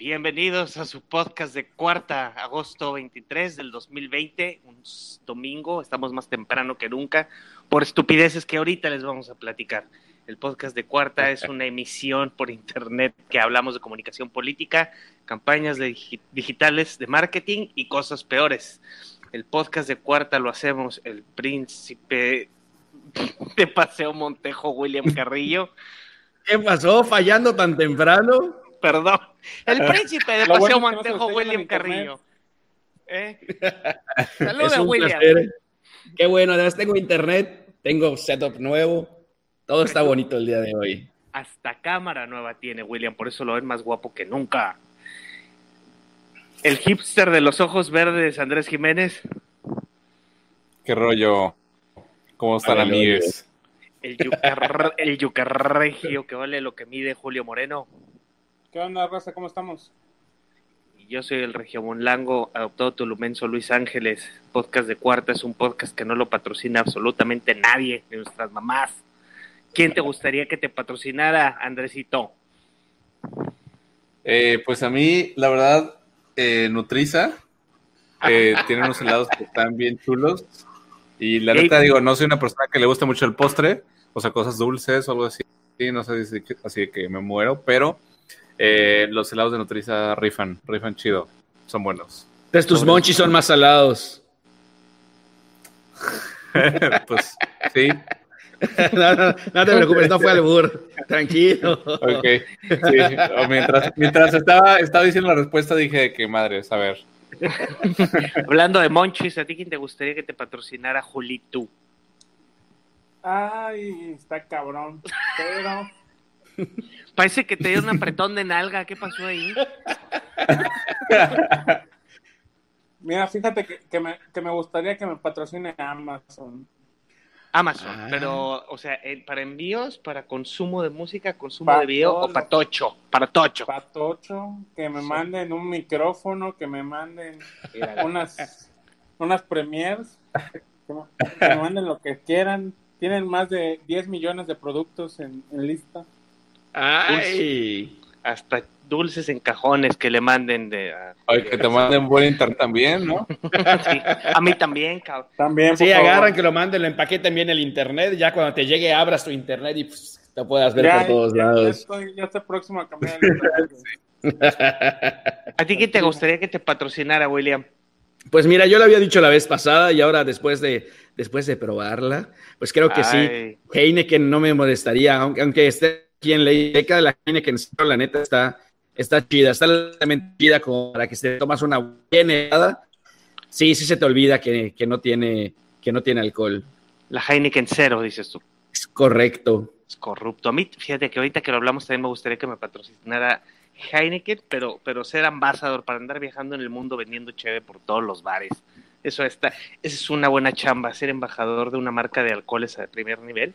Bienvenidos a su podcast de cuarta, agosto 23 del 2020, un domingo, estamos más temprano que nunca, por estupideces que ahorita les vamos a platicar. El podcast de cuarta es una emisión por internet que hablamos de comunicación política, campañas de digitales de marketing y cosas peores. El podcast de cuarta lo hacemos el príncipe de Paseo Montejo, William Carrillo. ¿Qué pasó? ¿Fallando tan temprano? Perdón. El príncipe de Paseo Montejo, William Carrillo. ¿Eh? Saludos, William. Qué bueno, además tengo internet, tengo setup nuevo. Todo está bonito el día de hoy. Hasta cámara nueva tiene William, por eso lo ven más guapo que nunca. El hipster de los ojos verdes, Andrés Jiménez. ¿Qué rollo? ¿Cómo están, amigos? El yucar, el yucarregio que vale lo que mide Julio Moreno. ¿Qué onda, raza? ¿Cómo estamos? Yo soy el Regio Monlango, adoptado tulumenso Luis Ángeles. Podcast de Cuarta es un podcast que no lo patrocina absolutamente nadie, de nuestras mamás. ¿Quién te gustaría que te patrocinara, Andresito? Eh, pues a mí, la verdad, eh, Nutriza. Eh, tiene unos helados que están bien chulos. Y la neta, digo, no soy una persona que le guste mucho el postre, o sea, cosas dulces o algo así. No sé, así que me muero, pero eh, los helados de Nutriza rifan, rifan chido. Son buenos. Entonces tus monchis son más salados. pues sí. No, no, no, te preocupes, no fue al bur. Tranquilo. Ok. Sí. Mientras, mientras estaba, estaba diciendo la respuesta, dije que madre, a ver. Hablando de monchis, ¿a ti quién te gustaría que te patrocinara Julito? Ay, está cabrón. Pero Parece que te dio un apretón de nalga. ¿Qué pasó ahí? Mira, fíjate que, me, gustaría que me patrocine Amazon. Amazon, ah. pero, o sea, ¿para envíos, para consumo de música, consumo de video o para tocho? Para tocho. Para tocho, que me manden un micrófono, que me manden unas, unas premiers, que me, manden lo que quieran. Tienen más de 10 millones de productos en lista. Ay. hasta dulces en cajones que le manden de. Ay, que te manden buen internet también, ¿no? sí, a mí también, cabrón. También. Sí, agarran que lo manden, lo empaqueten bien el internet. Ya cuando te llegue, abras tu internet y pues, te puedas ver por todos lados. Ya estoy, ya estoy próximo a cambiar el internet. ¿A ti qué te gustaría que te patrocinara, William? Pues mira, yo lo había dicho la vez pasada y ahora después de, después de probarla, pues creo que sí. Heineken no me molestaría, aunque, aunque esté quien le de la que la neta está, está chida, está realmente chida como para que se tomas una buena helada. Sí, sí se te olvida que, no tiene, que no tiene alcohol. La Heineken cero, dices tú. Es correcto. Es corrupto. A mí, fíjate que ahorita que lo hablamos también me gustaría que me patrocinara Heineken, pero, pero ser ambasador para andar viajando en el mundo vendiendo cheve por todos los bares. Eso está, esa es una buena chamba, ser embajador de una marca de alcoholes de primer nivel.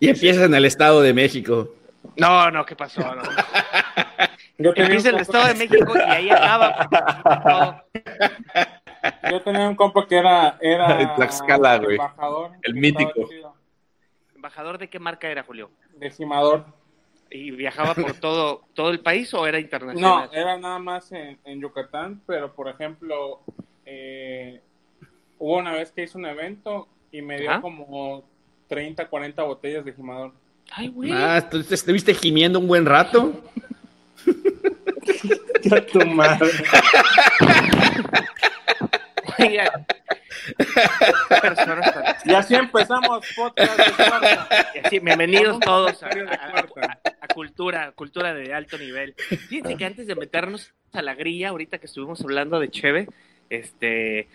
Y empiezas en el Estado de México. No, no, ¿qué pasó? No. Yo Empieza el Estado de México y ahí acaba. Yo tenía un compa que era, era embajador. El mítico. ¿Embajador de qué marca era, Julio? De Cimador. ¿Y viajaba por todo, todo el país o era internacional? No, era nada más en, Yucatán, pero por ejemplo, eh, hubo una vez que hizo un evento y me dio como 30, 40 botellas de Jimador. Ay, güey. Ah, ¿tú estuviste gimiendo un buen rato? ya tu madre. y así empezamos podcast bienvenidos todos a, cultura, cultura de alto nivel. Fíjense que antes de meternos a la grilla, ahorita que estuvimos hablando de Cheve, este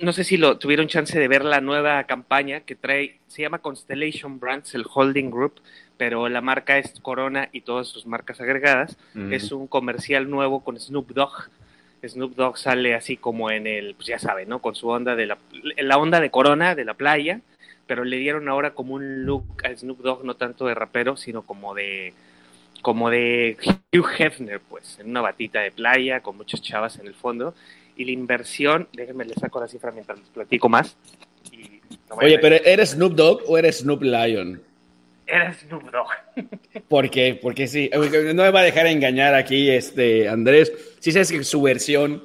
no sé si lo tuvieron chance de ver la nueva campaña que trae, se llama Constellation Brands, el holding group, pero la marca es Corona y todas sus marcas agregadas. Es un comercial nuevo con Snoop Dogg. Snoop Dogg sale así como en el, pues ya saben, ¿no? Con su onda de la, la onda de Corona, de la playa, pero le dieron ahora como un look a Snoop Dogg, no tanto de rapero, sino como de como de Hugh Hefner, pues, en una batita de playa, con muchas chavas en el fondo y la inversión, déjenme le saco la cifra mientras les platico más. Oye, pero ¿eres Snoop Dogg o eres Snoop Lion? era Snoop Dogg. ¿Por qué? Porque sí, no me va a dejar engañar aquí este Andrés. Sí sabes que su versión,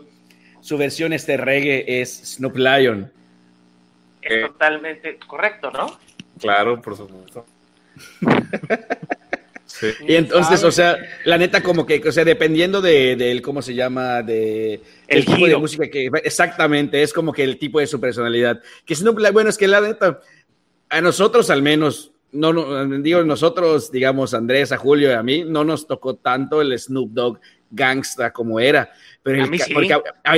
su versión este reggae es Snoop Lion. Es totalmente correcto, ¿no? Claro, por supuesto. Y entonces, o sea, la neta, como que, o sea, dependiendo de, ¿cómo se llama? De el, tipo de música que. Exactamente, es como que el tipo de su personalidad. Que Snoop, bueno, es que la neta, a nosotros al menos, no, no, digo, nosotros, digamos, Andrés, a Julio y a mí, no nos tocó tanto el Snoop Dogg gangsta como era. Pero a mí sí.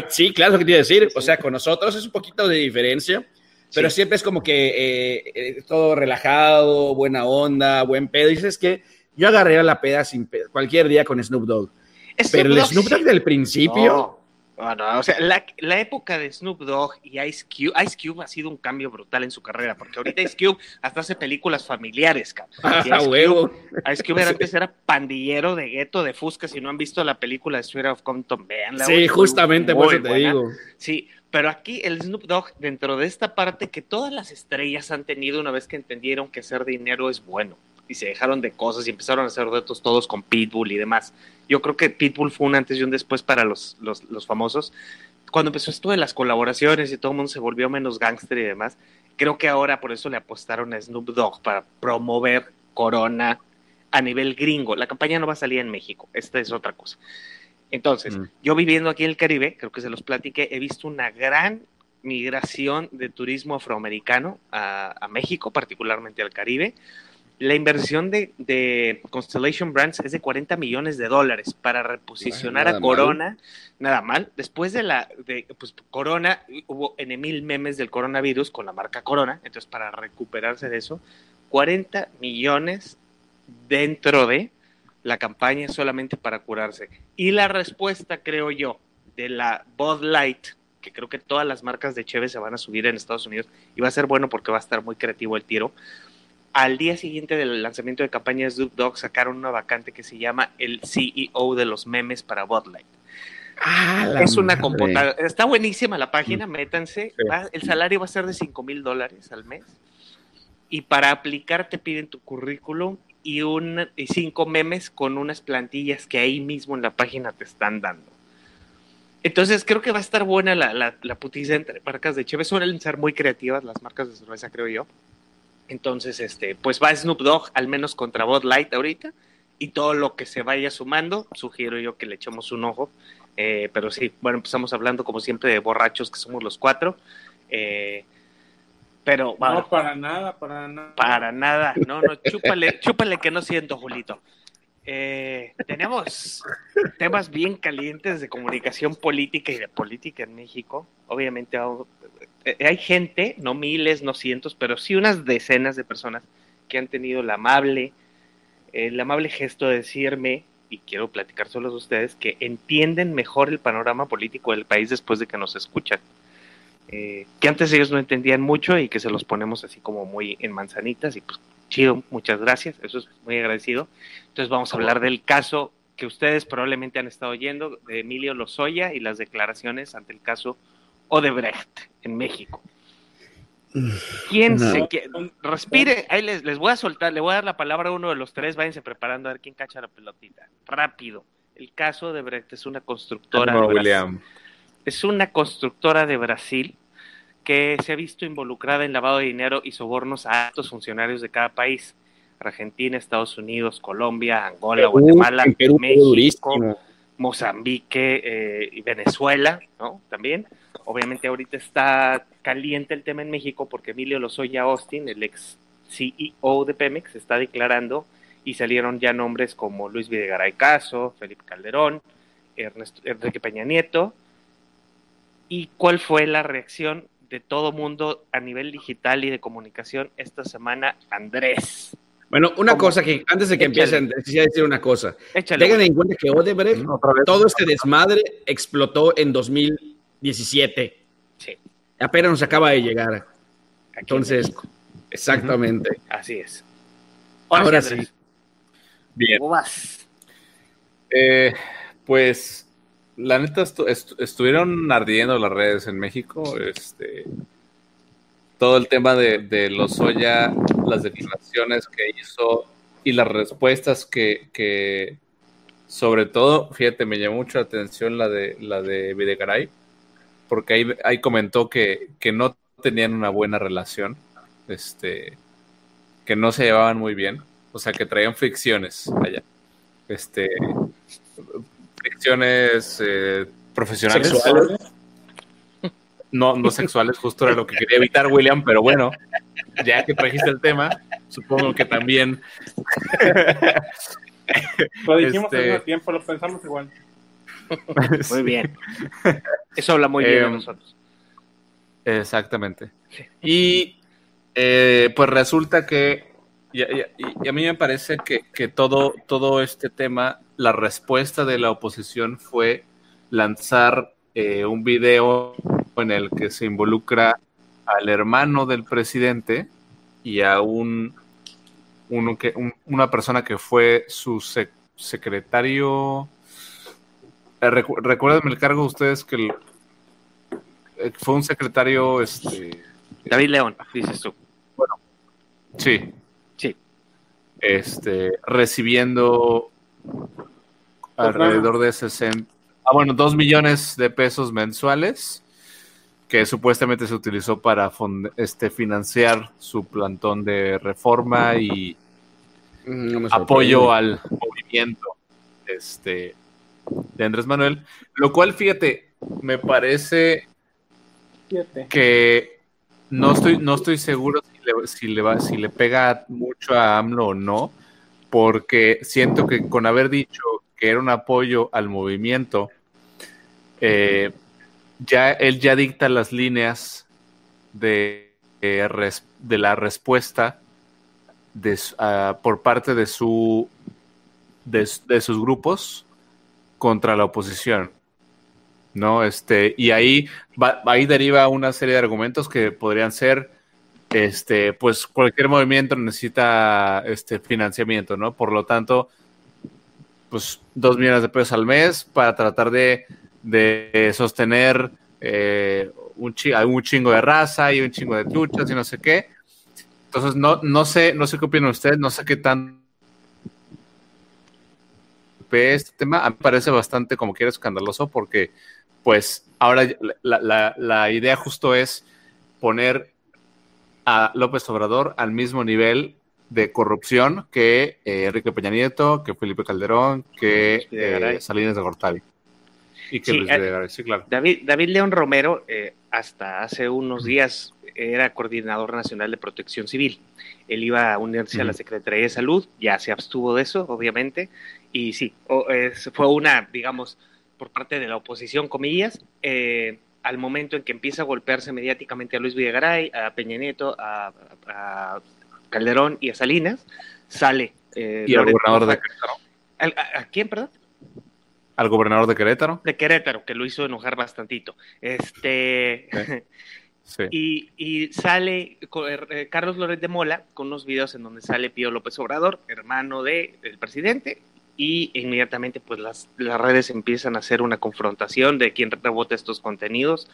sí, claro, lo que te iba a decir. O sea, con nosotros es un poquito de diferencia. Pero siempre es como que eh, eh, todo relajado, buena onda, buen pedo. Y dices que yo agarré la peda sin cualquier día con Snoop Dogg. pero el Snoop Dogg del principio. No. o sea, la, época de Snoop Dogg y Ice Cube, Ice Cube ha sido un cambio brutal en su carrera, porque ahorita Ice Cube hasta hace películas familiares, cabrón. Ah, huevo. Ice Cube antes era pandillero de gueto de Fusca, si no han visto la película de Street of Compton, veanla. Sí, justamente por eso te digo. Sí, pero aquí el Snoop Dogg, dentro de esta parte que todas las estrellas han tenido una vez que entendieron que hacer dinero es bueno y se dejaron de cosas y empezaron a hacer retos todos con Pitbull y demás. Yo creo que Pitbull fue un antes y un después para los, los, los famosos. Cuando empezó esto de las colaboraciones y todo el mundo se volvió menos gángster y demás, creo que ahora por eso le apostaron a Snoop Dogg para promover Corona a nivel gringo. La campaña no va a salir en México, esta es otra cosa. Entonces, mm. yo viviendo aquí en el Caribe, creo que se los platiqué, he visto una gran migración de turismo afroamericano a, a México, particularmente al Caribe la inversión de, Constellation Brands es de 40 millones de dólares para reposicionar a Corona. Nada mal. Después de la de, pues, Corona, hubo en mil memes del coronavirus con la marca Corona. Entonces, para recuperarse de eso, 40 millones dentro de la campaña solamente para curarse. Y la respuesta, creo yo, de la Bud Light, que creo que todas las marcas de Cheve se van a subir en Estados Unidos y va a ser bueno porque va a estar muy creativo el tiro al día siguiente del lanzamiento de campaña de Snoop Dogg sacaron una vacante que se llama el CEO de los memes para Botlight. Ah, es una computadora. Está buenísima la página, mm. métanse. el salario va a ser de 5 mil dólares al mes. Y para aplicar te piden tu currículum y, un, y cinco memes con unas plantillas que ahí mismo en la página te están dando. Entonces creo que va a estar buena la, la, la putiza entre marcas de Cheve. Suelen ser muy creativas las marcas de cerveza, creo yo. Entonces, este, pues va Snoop Dogg al menos contra Bud Light ahorita y todo lo que se vaya sumando, sugiero yo que le echemos un ojo. Eh, pero sí, bueno, empezamos hablando como siempre de borrachos que somos los cuatro. Eh, pero no, para nada, para nada. Para nada, no, no, chúpale, chúpale que no siento, Julito. Eh, tenemos temas bien calientes de comunicación política y de política en México. Obviamente hay gente, no miles, no cientos, pero sí unas decenas de personas que han tenido la amable, el amable gesto de decirme, y quiero platicar solo a ustedes, que entienden mejor el panorama político del país después de que nos escuchan. Eh, que antes ellos no entendían mucho y que se los ponemos así como muy en manzanitas y pues chido, muchas gracias, eso es muy agradecido. Entonces vamos a hablar del caso que ustedes probablemente han estado oyendo de Emilio Lozoya y las declaraciones ante el caso Odebrecht en México. ¿Quién se Respire, ahí les, les, voy a soltar, le voy a dar la palabra a uno de los tres, váyanse preparando a ver quién cacha la pelotita. Rápido. El caso Odebrecht es una constructora. No, William. Es una constructora de Brasil que se ha visto involucrada en lavado de dinero y sobornos a altos funcionarios de cada país. Argentina, Estados Unidos, Colombia, Angola, Guatemala, México, Mozambique eh, y Venezuela, ¿no? También. Obviamente ahorita está caliente el tema en México porque Emilio Lozoya Austin, el ex CEO de Pemex, está declarando y salieron ya nombres como Luis Videgaray Caso, Felipe Calderón, Ernesto, Enrique Peña Nieto. ¿Y cuál fue la reacción de todo mundo a nivel digital y de comunicación esta semana, Andrés? Bueno, una cosa que antes de que empiecen, quisiera decir una cosa. Tengan en cuenta que Odebrecht, todo este desmadre explotó en 2017. Sí. Apenas nos acaba de llegar. Entonces, exactamente. Así es. Ahora, sí. Bien. Eh, pues, la neta, estuvieron ardiendo las redes en México. Este, todo el tema de, de Lozoya, las declaraciones que hizo y las respuestas que, sobre todo, fíjate, me llamó mucho la atención la de la de Videgaray, porque ahí, ahí comentó que, que no tenían una buena relación, este, que no se llevaban muy bien, o sea, que traían fricciones allá, este, fricciones eh, profesionales. No, no sexuales, justo era lo que quería evitar, William, pero bueno, ya que trajiste el tema, supongo que también. lo dijimos este... al tiempo, lo pensamos igual. Muy bien. Eso habla muy bien de em, nosotros. Exactamente. Y eh, pues resulta que, y, a mí me parece que, que, todo, todo este tema, la respuesta de la oposición fue lanzar eh, un video en el que se involucra al hermano del presidente y a un, uno que, una persona que fue su secretario. Eh, recuerden el cargo ustedes que eh, fue un secretario. Este, David León, dices tú. Bueno, sí. Sí. Este, recibiendo alrededor de 60 Ah, bueno, dos millones de pesos mensuales que supuestamente se utilizó para este, financiar su plantón de reforma y mm, apoyo al movimiento este, de Andrés Manuel, lo cual, fíjate, me parece que no estoy, no estoy seguro si le, si le, va, si le pega mucho a AMLO o no, porque siento que con haber dicho que era un apoyo al movimiento, eh, ya él ya dicta las líneas de, eh, de la respuesta de, ah, por parte de su de, sus grupos contra la oposición. ¿No? Este, y ahí, ahí deriva una serie de argumentos que podrían ser este, pues cualquier movimiento necesita este financiamiento, ¿no? Por lo tanto, pues dos millones de pesos al mes para tratar de de sostener eh, un, un, chingo de raza y un chingo de luchas y no sé qué. Entonces, no, no sé, no sé qué opinan ustedes, no sé qué tan este tema a mí me parece bastante como que escandaloso porque pues ahora la, la, idea justo es poner a López Obrador al mismo nivel de corrupción que eh, Enrique Peña Nieto, que Felipe Calderón, que eh, Salinas de Gortari. Eh, David, David León Romero, eh, hasta hace unos días, era coordinador nacional de protección civil. Él iba a unirse a la Secretaría de Salud, ya se abstuvo de eso, obviamente, y sí, fue una, digamos, por parte de la oposición, comillas, eh, al momento en que empieza a golpearse mediáticamente a Luis Villagaray, a Peña Nieto, a, Calderón y a Salinas, sale. y al gobernador de ¿A quién, perdón? Al gobernador de Querétaro. De Querétaro, que lo hizo enojar bastantito. Este. Y, sale eh, Carlos Loret de Mola con unos videos en donde sale Pío López Obrador, hermano de, del presidente, y inmediatamente pues las, las redes empiezan a hacer una confrontación de quién rebota estos contenidos,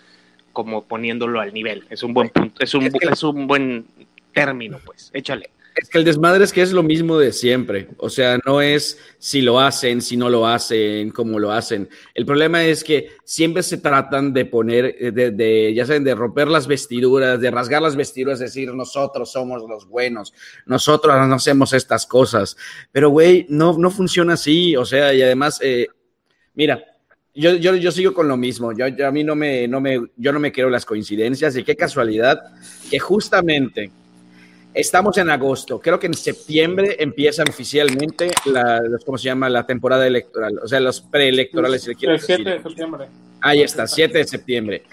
como poniéndolo al nivel. Es un buen punto, es un, es un buen término, pues, échale. Es que el desmadre es que es lo mismo de siempre. O sea, no es si lo hacen, si no lo hacen, cómo lo hacen. El problema es que siempre se tratan de poner, eh, de, ya saben, de romper las vestiduras, de rasgar las vestiduras, decir nosotros somos los buenos, nosotros no hacemos estas cosas. Pero, güey, no, no funciona así. O sea, y además, eh, mira, yo, yo, yo, sigo con lo mismo. Yo, a mí no me, no me, yo no me quiero las coincidencias y qué casualidad que justamente Estamos en agosto. Creo que en septiembre empiezan oficialmente la, ¿cómo se llama? La temporada electoral. O sea, los preelectorales, si el 7 de septiembre. Ahí está, 7 de septiembre.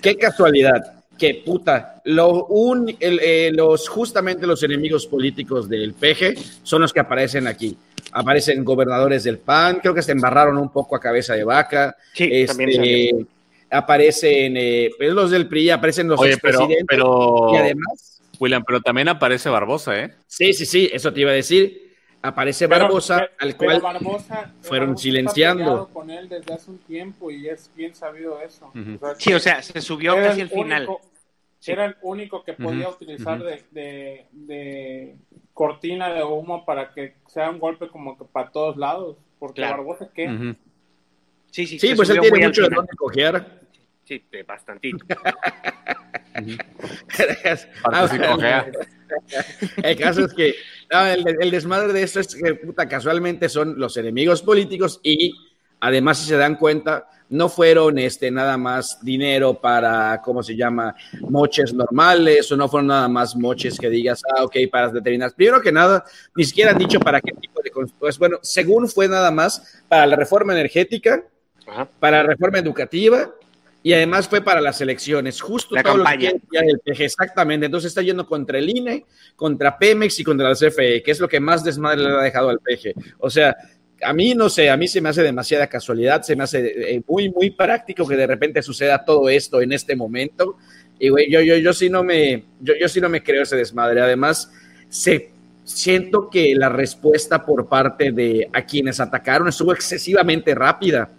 Qué casualidad. Que puta, lo un, eh, los, justamente los enemigos políticos del PG son los que aparecen aquí. Aparecen gobernadores del PAN, creo que se embarraron un poco a cabeza de vaca. Sí, este, aparecen eh, pues los del PRI, aparecen los expresidentes. Pero, pero... Y además William, pero también aparece Barbosa, ¿eh? Sí, sí, sí, eso te iba a decir. Aparece Barbosa, al cual fueron silenciando. con él desde hace un tiempo y es bien sabido eso. sí, o sea, se subió casi al final. era el único que podía utilizar de, de, cortina de humo para que sea un golpe como que para todos lados, porque Barbosa que... Sí, sí, sí, pues él tiene mucho de dónde cojear. Sí, bastantito. el caso es que el, desmadre de esto es que puta, casualmente son los enemigos políticos y además si se dan cuenta no fueron este nada más dinero para cómo se llama moches normales o no fueron nada más moches que digas ah ok para determinar primero que nada ni siquiera han dicho para qué tipo de pues bueno según fue nada más para la reforma energética para la reforma educativa y además fue para las elecciones, justo la campaña. el PG, exactamente. Entonces está yendo contra el INE, contra Pemex y contra la CFE, que es lo que más desmadre le ha dejado al PG. O sea, a mí no sé, a mí se me hace demasiada casualidad, se me hace eh, muy, muy práctico que de repente suceda todo esto en este momento. Y güey, yo, yo, yo sí no me, yo, yo sí no me creo ese desmadre. Además, se, siento que la respuesta por parte de a quienes atacaron estuvo excesivamente rápida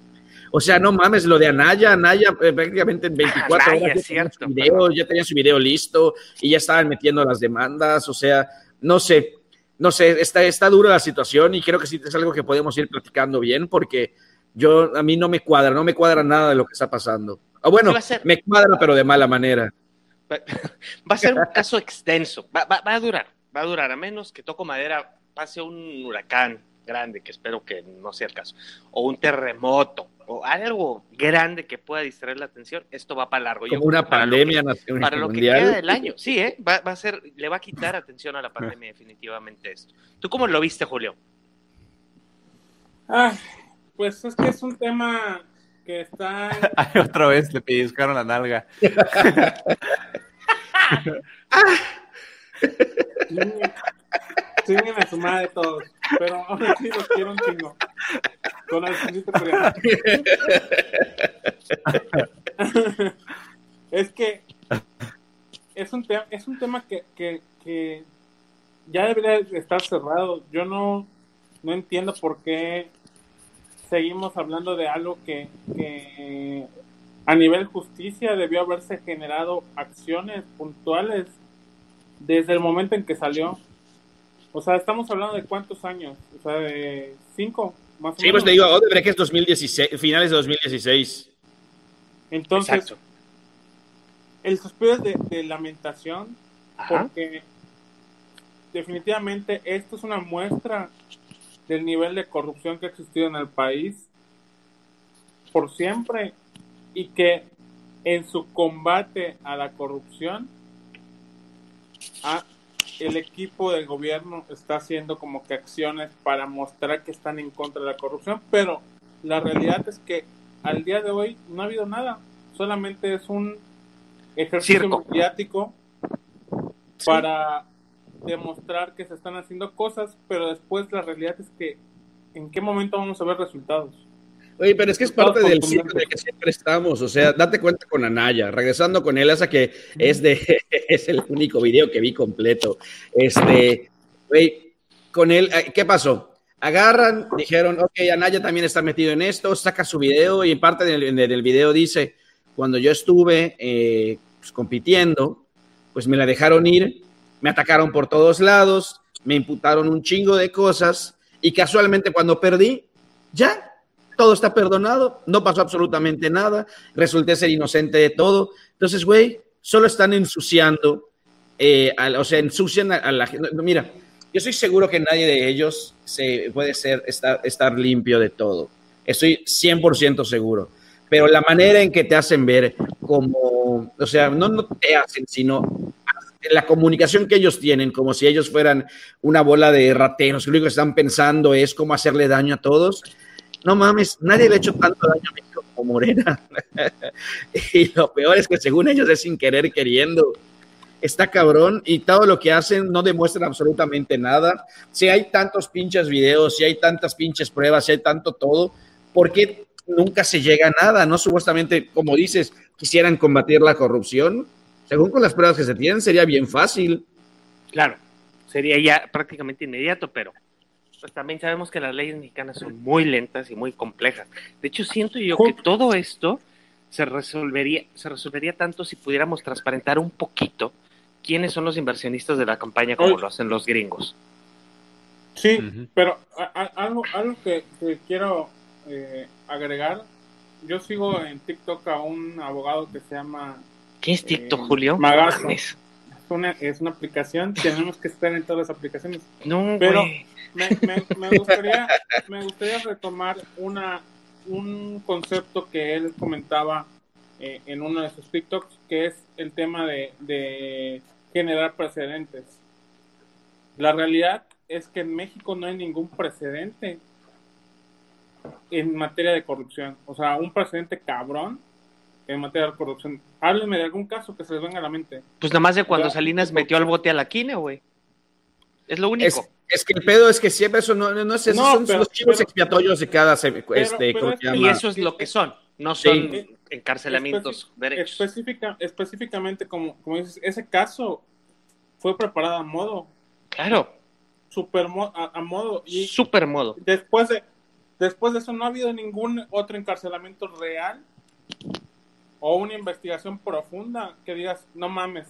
o sea, no mames, lo de Anaya, Anaya eh, prácticamente en 24 horas ya, cierto, video, ya tenía su video listo y ya estaban metiendo las demandas. O sea, no sé, no sé, está, está dura la situación y creo que sí es algo que podemos ir platicando bien porque yo, a mí no me cuadra, no me cuadra nada de lo que está pasando. O bueno, me cuadra, pero de mala manera. Va a ser un caso extenso, va, va, va a durar, va a durar, a menos que Toco Madera pase un huracán grande, que espero que no sea el caso, o un terremoto, o algo grande que pueda distraer la atención, esto va para largo. Como una pandemia nacional. Para lo que queda del año, sí, ¿eh? va, a ser, le va a quitar atención a la pandemia definitivamente esto. ¿Tú cómo lo viste, Julio? Ah, pues es que es un tema que está... otra vez le pellizcaron la nalga. Chinguen a su madre todos. Pero ahora sí los quiero un chingo. Con Es que es un tema, es un tema que, que, que ya debería estar cerrado. Yo no, no entiendo por qué seguimos hablando de algo que, que a nivel justicia debió haberse generado acciones puntuales desde el momento en que salió. O sea, estamos hablando de cuántos años, o sea, de cinco, más o sí, pues te digo, Odebrecht es 2016, finales de 2016. Entonces, el suspiro es de, lamentación, porque definitivamente esto es una muestra del nivel de corrupción que ha existido en el país por siempre y que en su combate a la corrupción ha el equipo del gobierno está haciendo como que acciones para mostrar que están en contra de la corrupción, pero la realidad es que al día de hoy no ha habido nada, solamente es un ejercicio mediático para demostrar que se están haciendo cosas, pero después la realidad es que en qué momento vamos a ver resultados. Oye, pero es que es parte del ciclo de que siempre estamos, o sea, date cuenta con Anaya, regresando con él, hasta que es de, es el único video que vi completo. Este, güey, con él, eh, ¿qué pasó? Agarran, dijeron, ok, Anaya también está metido en esto, saca su video y en parte del, del video dice, cuando yo estuve eh, pues, compitiendo, pues me la dejaron ir, me atacaron por todos lados, me imputaron un chingo de cosas y casualmente cuando perdí, ya, todo está perdonado, no pasó absolutamente nada, resulté ser inocente de todo. Entonces, güey, solo están ensuciando, eh, o sea, ensucian a, la gente. Mira, yo estoy seguro que nadie de ellos se puede ser, estar, estar limpio de todo. Estoy 100% seguro. Pero la manera en que te hacen ver como, o sea, no, no te hacen, sino la comunicación que ellos tienen, como si ellos fueran una bola de rateros, lo único que están pensando es cómo hacerle daño a todos no mames, nadie le ha hecho tanto daño a México como Morena. y lo peor es que según ellos es sin querer queriendo. Está cabrón y todo lo que hacen no demuestran absolutamente nada. Si hay tantos pinches videos, si hay tantas pinches pruebas, si hay tanto todo, ¿por qué nunca se llega a nada? No supuestamente, como dices, quisieran combatir la corrupción. Según con las pruebas que se tienen, sería bien fácil. Claro, sería ya prácticamente inmediato, pero pues también sabemos que las leyes mexicanas son muy lentas y muy complejas. De hecho, siento yo que todo esto se resolvería, se resolvería tanto si pudiéramos transparentar un poquito quiénes son los inversionistas de la campaña como lo hacen los gringos. Sí, pero algo, algo que, quiero eh, agregar, yo sigo en TikTok a un abogado que se llama... ¿Qué es TikTok, eh, Julio? Magazo. Es una, es una aplicación, tenemos que estar en todas las aplicaciones. No, pero me, me, gustaría, me gustaría retomar una, un concepto que él comentaba eh, en uno de sus TikToks, que es el tema de, generar precedentes. La realidad es que en México no hay ningún precedente en materia de corrupción. O sea, un precedente cabrón en materia de corrupción. Háblenme de algún caso que se les venga a la mente. Pues nada más de cuando Salinas metió al bote a la quine, güey. Es lo único. Es, que el pedo es que siempre eso no, no, es, son los chivos expiatorios de cada este, Y eso es lo que son, no son encarcelamientos específicamente, como, como dices, ese caso fue preparado a modo. Claro. Super a, modo. Y Super modo. Después de, después de eso no ha habido ningún otro encarcelamiento real o una investigación profunda que digas, no mames,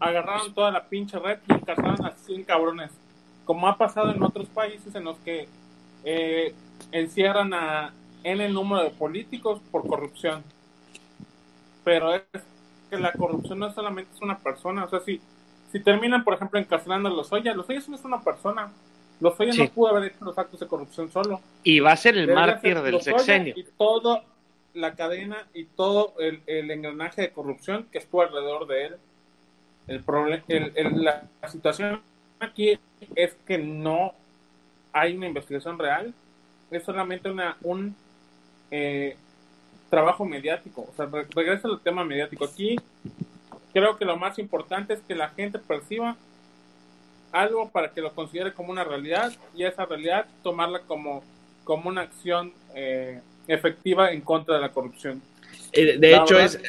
agarraron toda la pinche red y encarcelaron a 100 cabrones. Como ha pasado en otros países en los que eh, encierran a en el número de políticos por corrupción. Pero es que la corrupción no solamente es una persona. O sea, si, si terminan, por ejemplo, encarcelando a los Lozoya, Lozoya no es una persona. Lozoya no pudo haber hecho los actos de corrupción solo. Y va a ser el mártir del sexenio. Y toda la cadena y todo el, el engranaje de corrupción que estuvo alrededor de él el el, la, situación aquí es que no hay una investigación real, es solamente una, un eh, trabajo mediático. O sea, regreso al tema mediático. Aquí creo que lo más importante es que la gente perciba algo para que lo considere como una realidad y esa realidad tomarla como, como una acción eh, efectiva en contra de la corrupción. Eh, de hecho, es,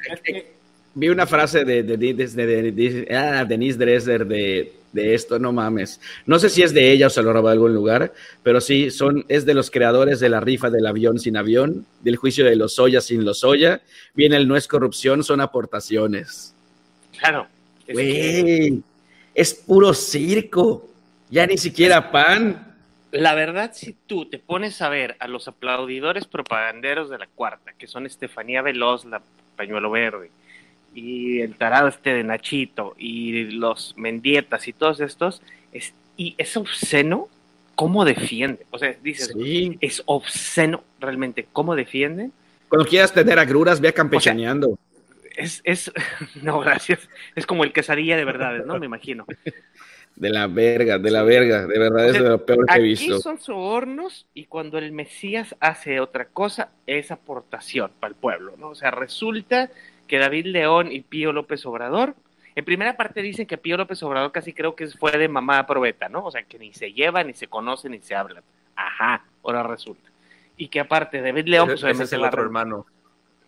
vi una frase de, de, de, ah, Denise Dresser de, esto, no mames. No sé si es de ella o se lo robó de algún lugar, pero sí, son, es de los creadores de la rifa del avión sin avión, del juicio de los Oya sin los Oya. Viene el no es corrupción, son aportaciones. Claro. Güey, es puro circo. Ya ni siquiera pan. La verdad, si tú te pones a ver a los aplaudidores propaganderos de la cuarta, que son Estefanía Veloz, la pañuelo verde, y el tarado este de Nachito y los Mendietas y todos estos, es, y es obsceno cómo defiende. O sea, dices, es obsceno realmente cómo defiende. Cuando quieras tener agruras, ve campechaneando. es, es, no, gracias. Es como el quesadilla de verdades, ¿no? Me imagino. De la verga, de la verga, de verdad es de lo peor que he visto. Aquí son sobornos y cuando el Mesías hace otra cosa es aportación para el pueblo, ¿no? O sea, resulta que David León y Pío López Obrador, en primera parte dicen que Pío López Obrador casi creo que fue de mamá probeta, ¿no? O sea, que ni se llevan, ni se conocen, ni se hablan. Ajá, ahora resulta. Y que aparte, David León, pues es el otro hermano.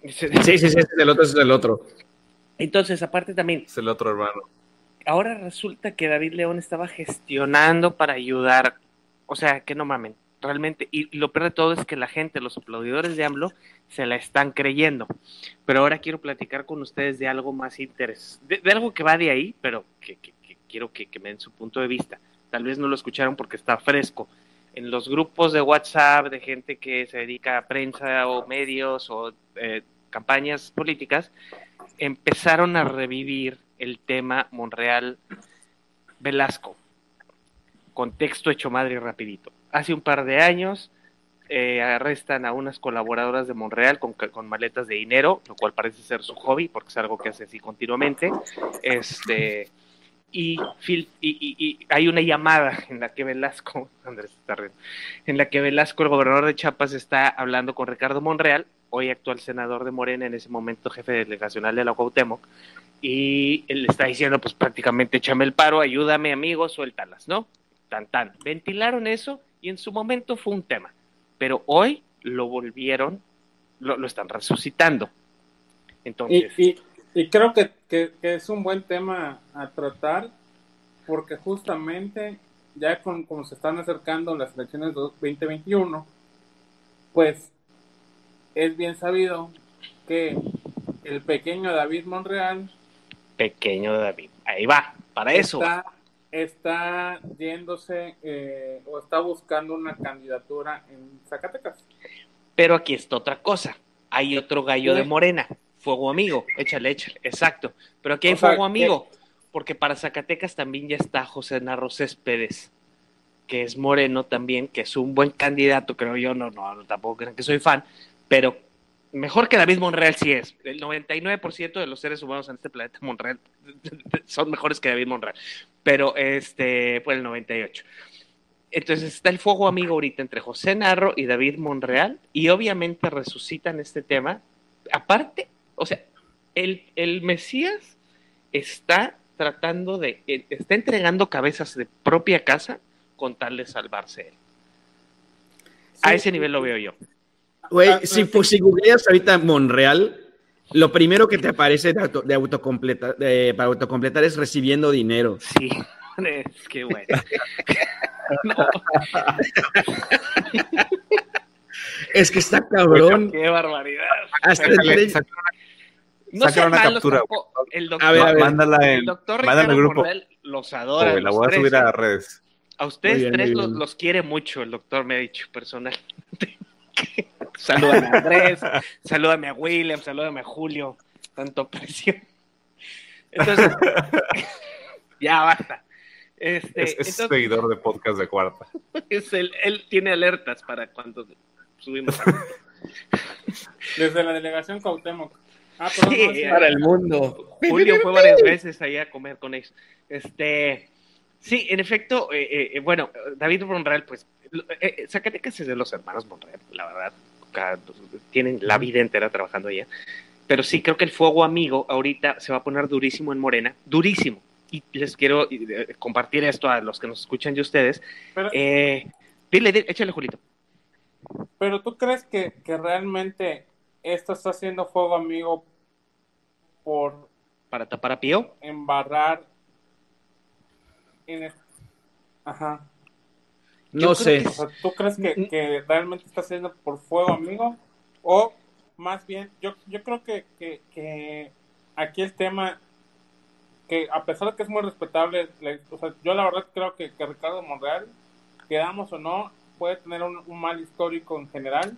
Sí, sí, sí, es el otro, es el otro. Entonces, aparte también. Es el otro hermano. Ahora resulta que David León estaba gestionando para ayudar. O sea, que no mamen realmente, y lo peor de todo es que la gente, los aplaudidores de AMLO, se la están creyendo. Pero ahora quiero platicar con ustedes de algo más interesante, de, algo que va de ahí, pero que, quiero que, me den su punto de vista. Tal vez no lo escucharon porque está fresco. En los grupos de WhatsApp de gente que se dedica a prensa o medios o eh, campañas políticas, empezaron a revivir el tema Monreal Velasco. Contexto hecho madre rapidito hace un par de años eh, arrestan a unas colaboradoras de Monreal con, con, maletas de dinero, lo cual parece ser su hobby, porque es algo que hace así continuamente. Este, y, y, y, hay una llamada en la que Velasco, Andrés está en la que Velasco, el gobernador de Chiapas, está hablando con Ricardo Monreal, hoy actual senador de Morena, en ese momento jefe delegacional de la Cuauhtémoc, y él le está diciendo, pues prácticamente, échame el paro, ayúdame, amigo, suéltalas, ¿no? Tan, tan. Ventilaron eso y en su momento fue un tema, pero hoy lo volvieron, lo, están resucitando. Entonces. Y, creo que, es un buen tema a tratar, porque justamente ya con como se están acercando las elecciones de 2021, pues es bien sabido que el pequeño David Monreal. Pequeño David, ahí va, para eso. Está yéndose eh, o está buscando una candidatura en Zacatecas. Pero aquí está otra cosa. Hay otro gallo de Morena, fuego amigo, échale, échale, exacto. Pero aquí hay fuego amigo, porque para Zacatecas también ya está José Narro Céspedes, que es moreno también, que es un buen candidato, creo yo, no, no, tampoco crean que soy fan, pero mejor que David Monreal sí es. El 99% de los seres humanos en este planeta Monreal son mejores que David Monreal, pero este, fue el 98. Entonces está el fuego amigo ahorita entre José Narro y David Monreal y obviamente resucitan este tema. Aparte, o sea, el, el Mesías está tratando de, eh, está entregando cabezas de propia casa con tal de salvarse él. A ese nivel lo veo yo. Güey, ah, si, pues, si googleas ahorita Monreal, lo primero que te aparece de, auto, de autocompleta, para autocompletar es recibiendo dinero. Sí, es que bueno. es que está cabrón. Qué barbaridad. Hasta el... no saca una captura. El doctor, a ver, a ver. Mándala en, el doctor Ricardo grupo. Morel los adora. la voy a subir a las redes. A ustedes tres los, los, quiere mucho, el doctor me ha dicho personalmente. salúdame a Andrés, salúdame a William, salúdame a Julio, tanto presión. Entonces, ya basta. Este, es, seguidor de podcast de cuarta. Es el, él tiene alertas para cuando subimos. Desde la delegación Cuauhtémoc. Ah, sí, para el mundo. Julio fue varias veces ahí a comer con ellos. Este, sí, en efecto, eh, eh, eh bueno, David Monreal, pues, eh, eh, Zacatecas es de los hermanos Monreal, la verdad. Tienen la vida entera trabajando allá. Pero sí, creo que el fuego amigo ahorita se va a poner durísimo en Morena, durísimo. Y les quiero compartir esto a los que nos escuchan de ustedes. eh, dile, dile, échale, Julito. Pero tú crees que, que realmente esto está haciendo fuego amigo por... ¿Para tapar a Pío? Embarrar en Ajá. No sé. ¿Tú crees que, que, realmente está haciendo por fuego amigo? O más bien, yo, yo creo que, que, que aquí el tema, que a pesar de que es muy respetable, o sea, yo la verdad creo que, que Ricardo Monreal, quedamos o no, puede tener un, mal histórico en general,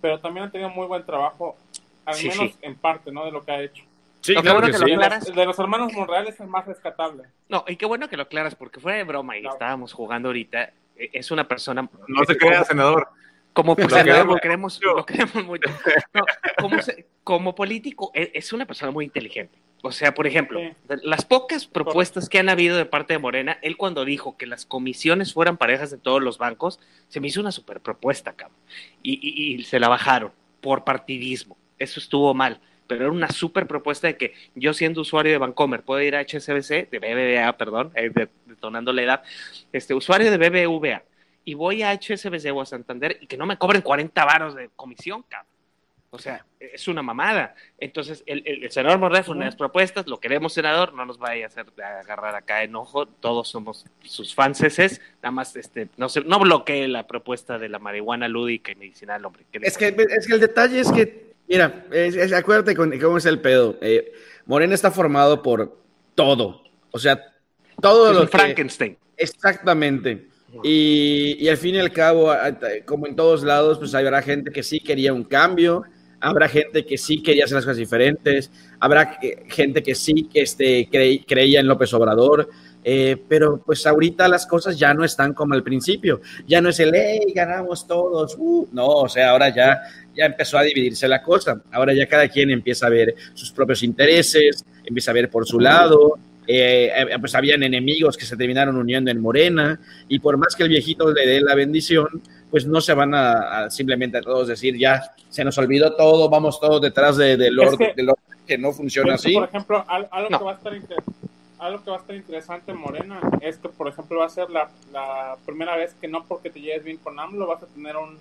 pero también ha tenido muy buen trabajo, al menos en parte, ¿no? De lo que ha hecho. Sí, claro que, lo aclaras. De los hermanos Monreal es el más rescatable. No, y qué bueno que lo aclaras, porque fue de broma y estábamos jugando ahorita. E, es una persona. No se crea, senador. Como senador lo queremos, lo queremos mucho. como, como, político, e, es una persona muy inteligente. O sea, por ejemplo, las pocas propuestas que han habido de parte de Morena, él cuando dijo que las comisiones fueran parejas de todos los bancos, se me hizo una super propuesta, cabrón. Y, y, se la bajaron por partidismo. Eso estuvo mal. Pero era una super propuesta de que yo siendo usuario de Bancomer puedo ir a HSBC, de BBVA, perdón, eh, detonando la edad, este usuario de BBVA, y voy a HSBC o a Santander y que no me cobren 40 varos de comisión, cabrón. O sea, es una mamada. Entonces, el, senador Morrell fue una de las propuestas, lo queremos senador, no nos vaya a hacer agarrar acá enojo, todos somos sus fanses, nada más este, no se, no bloquee la propuesta de la marihuana lúdica y medicinal, hombre. Es que, es que el detalle es que, mira, acuérdate con, cómo es el pedo. Eh, Morena está formado por todo. O sea, todo lo Frankenstein. Exactamente. Y, y, al fin y al cabo, como en todos lados, pues habrá gente que sí quería un cambio, habrá gente que sí quería hacer las cosas diferentes, habrá gente que sí que este, creía en López Obrador, eh, pero pues ahorita las cosas ya no están como al principio, ya no es el, hey, ganamos todos, uh, no, o sea, ahora ya, ya empezó a dividirse la cosa, ahora ya cada quien empieza a ver sus propios intereses, empieza a ver por su lado, eh, eh, pues habían enemigos que se terminaron uniendo en Morena, y por más que el viejito le dé la bendición, pues no se van a, simplemente a todos decir, ya se nos olvidó todo, vamos todos detrás de, de Lord, que, que no funciona así. Por ejemplo, algo, que va a estar algo que va a estar interesante en Morena es que, por ejemplo, va a ser la, la primera vez que no porque te lleves bien con AMLO vas a tener un,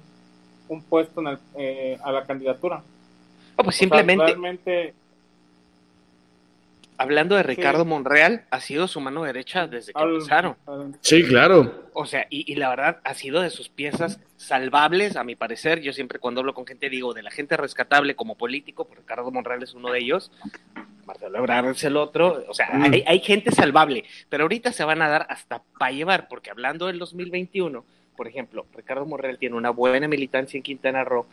un puesto en el, eh, a la candidatura. pues simplemente... hablando de Ricardo Monreal, ha sido su mano derecha desde que empezaron. Sí, claro. O sea, y, la verdad ha sido de sus piezas salvables, a mi parecer. Yo siempre cuando hablo con gente digo de la gente rescatable como político, porque Ricardo Monreal es uno de ellos, Marcelo Ebrard es el otro. O sea, mm. hay, hay, gente salvable, pero ahorita se van a dar hasta para llevar, porque hablando del 2021, por ejemplo, Ricardo Monreal tiene una buena militancia en Quintana Roo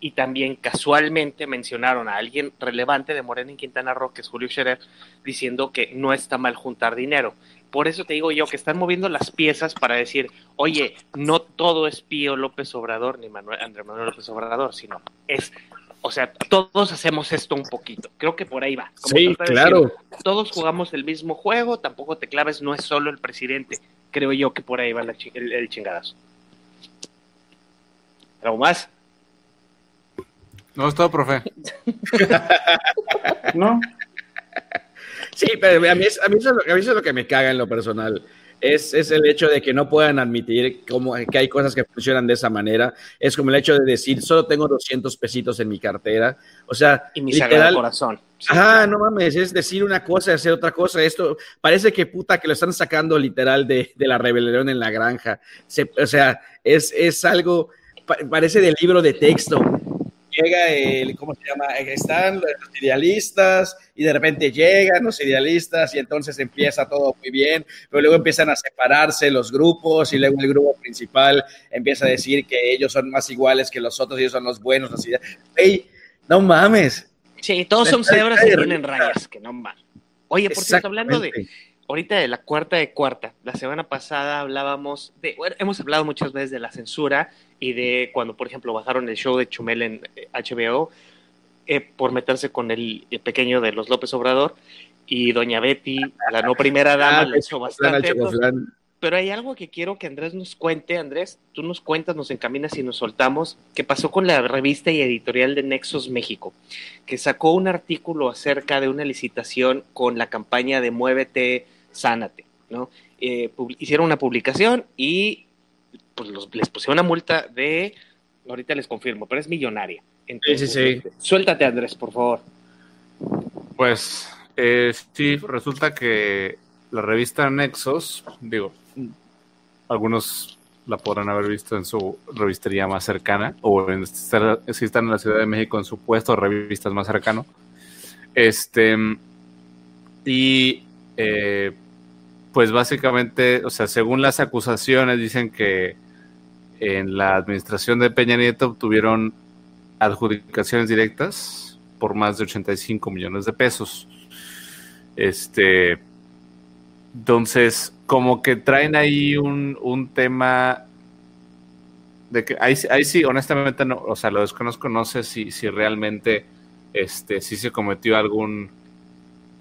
y también casualmente mencionaron a alguien relevante de Morena en Quintana Roo, que es Julio Scherer, diciendo que no está mal juntar dinero. Por eso te digo yo que están moviendo las piezas para decir, oye, no todo es Pío López Obrador ni Manuel, Andrés Manuel López Obrador, sino es, o sea, todos hacemos esto un poquito. Creo que por ahí va. sí, claro. todos jugamos el mismo juego, tampoco te claves, no es solo el presidente. Creo yo que por ahí va el, el chingadazo. ¿Algo más? No, es todo, profe. no. Sí, pero a mí, a, mí eso es lo, que me caga en lo personal. Es, es, el hecho de que no puedan admitir como, que hay cosas que funcionan de esa manera. Es como el hecho de decir, solo tengo 200 pesitos en mi cartera. O sea, y mi literal, corazón. Ah, no mames, es decir una cosa y hacer otra cosa. Esto parece que puta que lo están sacando literal de, de la rebelión en la granja. o sea, es, es algo, parece del libro de texto llega el, ¿cómo se llama? Están los idealistas y de repente llegan los idealistas y entonces empieza todo muy bien, pero luego empiezan a separarse los grupos y luego el grupo principal empieza a decir que ellos son más iguales que los otros y ellos son los buenos. Así, hey, no mames. Sí, todos son cebras y tienen rayas, que no mames. Oye, por cierto, hablando de, ahorita de la cuarta de cuarta, la semana pasada hablábamos de, bueno, hemos hablado muchas veces de la censura y de cuando, por ejemplo, bajaron el show de Chumel en HBO eh, eh, por meterse con el, pequeño de los López Obrador y Doña Betty, la no primera dama, ah, le hizo bastante. Pero hay algo que quiero que Andrés nos cuente. Andrés, tú nos cuentas, nos encaminas y nos soltamos. ¿Qué pasó con la revista y editorial de Nexos México? Que sacó un artículo acerca de una licitación con la campaña de Muévete Sánate, ¿no? Eh, hicieron una publicación y pues les pusieron una multa de, ahorita les confirmo, pero es millonaria. Entonces, sí, este, suéltate Andrés, por favor. Pues eh, sí, resulta que la revista Nexos, digo, algunos la podrán haber visto en su revistería más cercana o en, si están en la Ciudad de México en su puesto de revistas más cercano. Este, y eh, pues básicamente, o sea, según las acusaciones, dicen que en la administración de Peña Nieto obtuvieron adjudicaciones directas por más de 85 millones de pesos. Este, entonces, como que traen ahí un, un tema de que ahí, ahí, sí, honestamente, no, o sea, lo desconozco, no sé si, si realmente este, si se cometió algún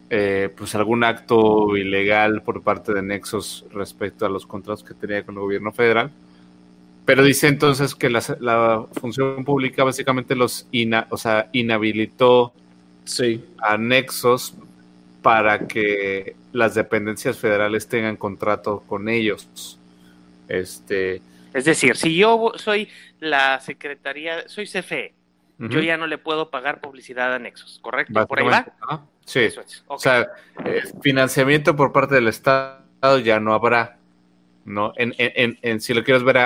eh, pues algún acto ilegal por parte de Nexos respecto a los contratos que tenía con el gobierno federal. Pero dice entonces que la, función pública básicamente los o sea, inhabilitó a Nexos para que las dependencias federales tengan contrato con ellos. Este, es decir, si yo soy la secretaría, soy CFE, yo ya no le puedo pagar publicidad a Nexos, ¿correcto? ¿Por ahí va? Sí, o sea, eh, financiamiento por parte del Estado ya no habrá, ¿no? En, en, en si lo quieres ver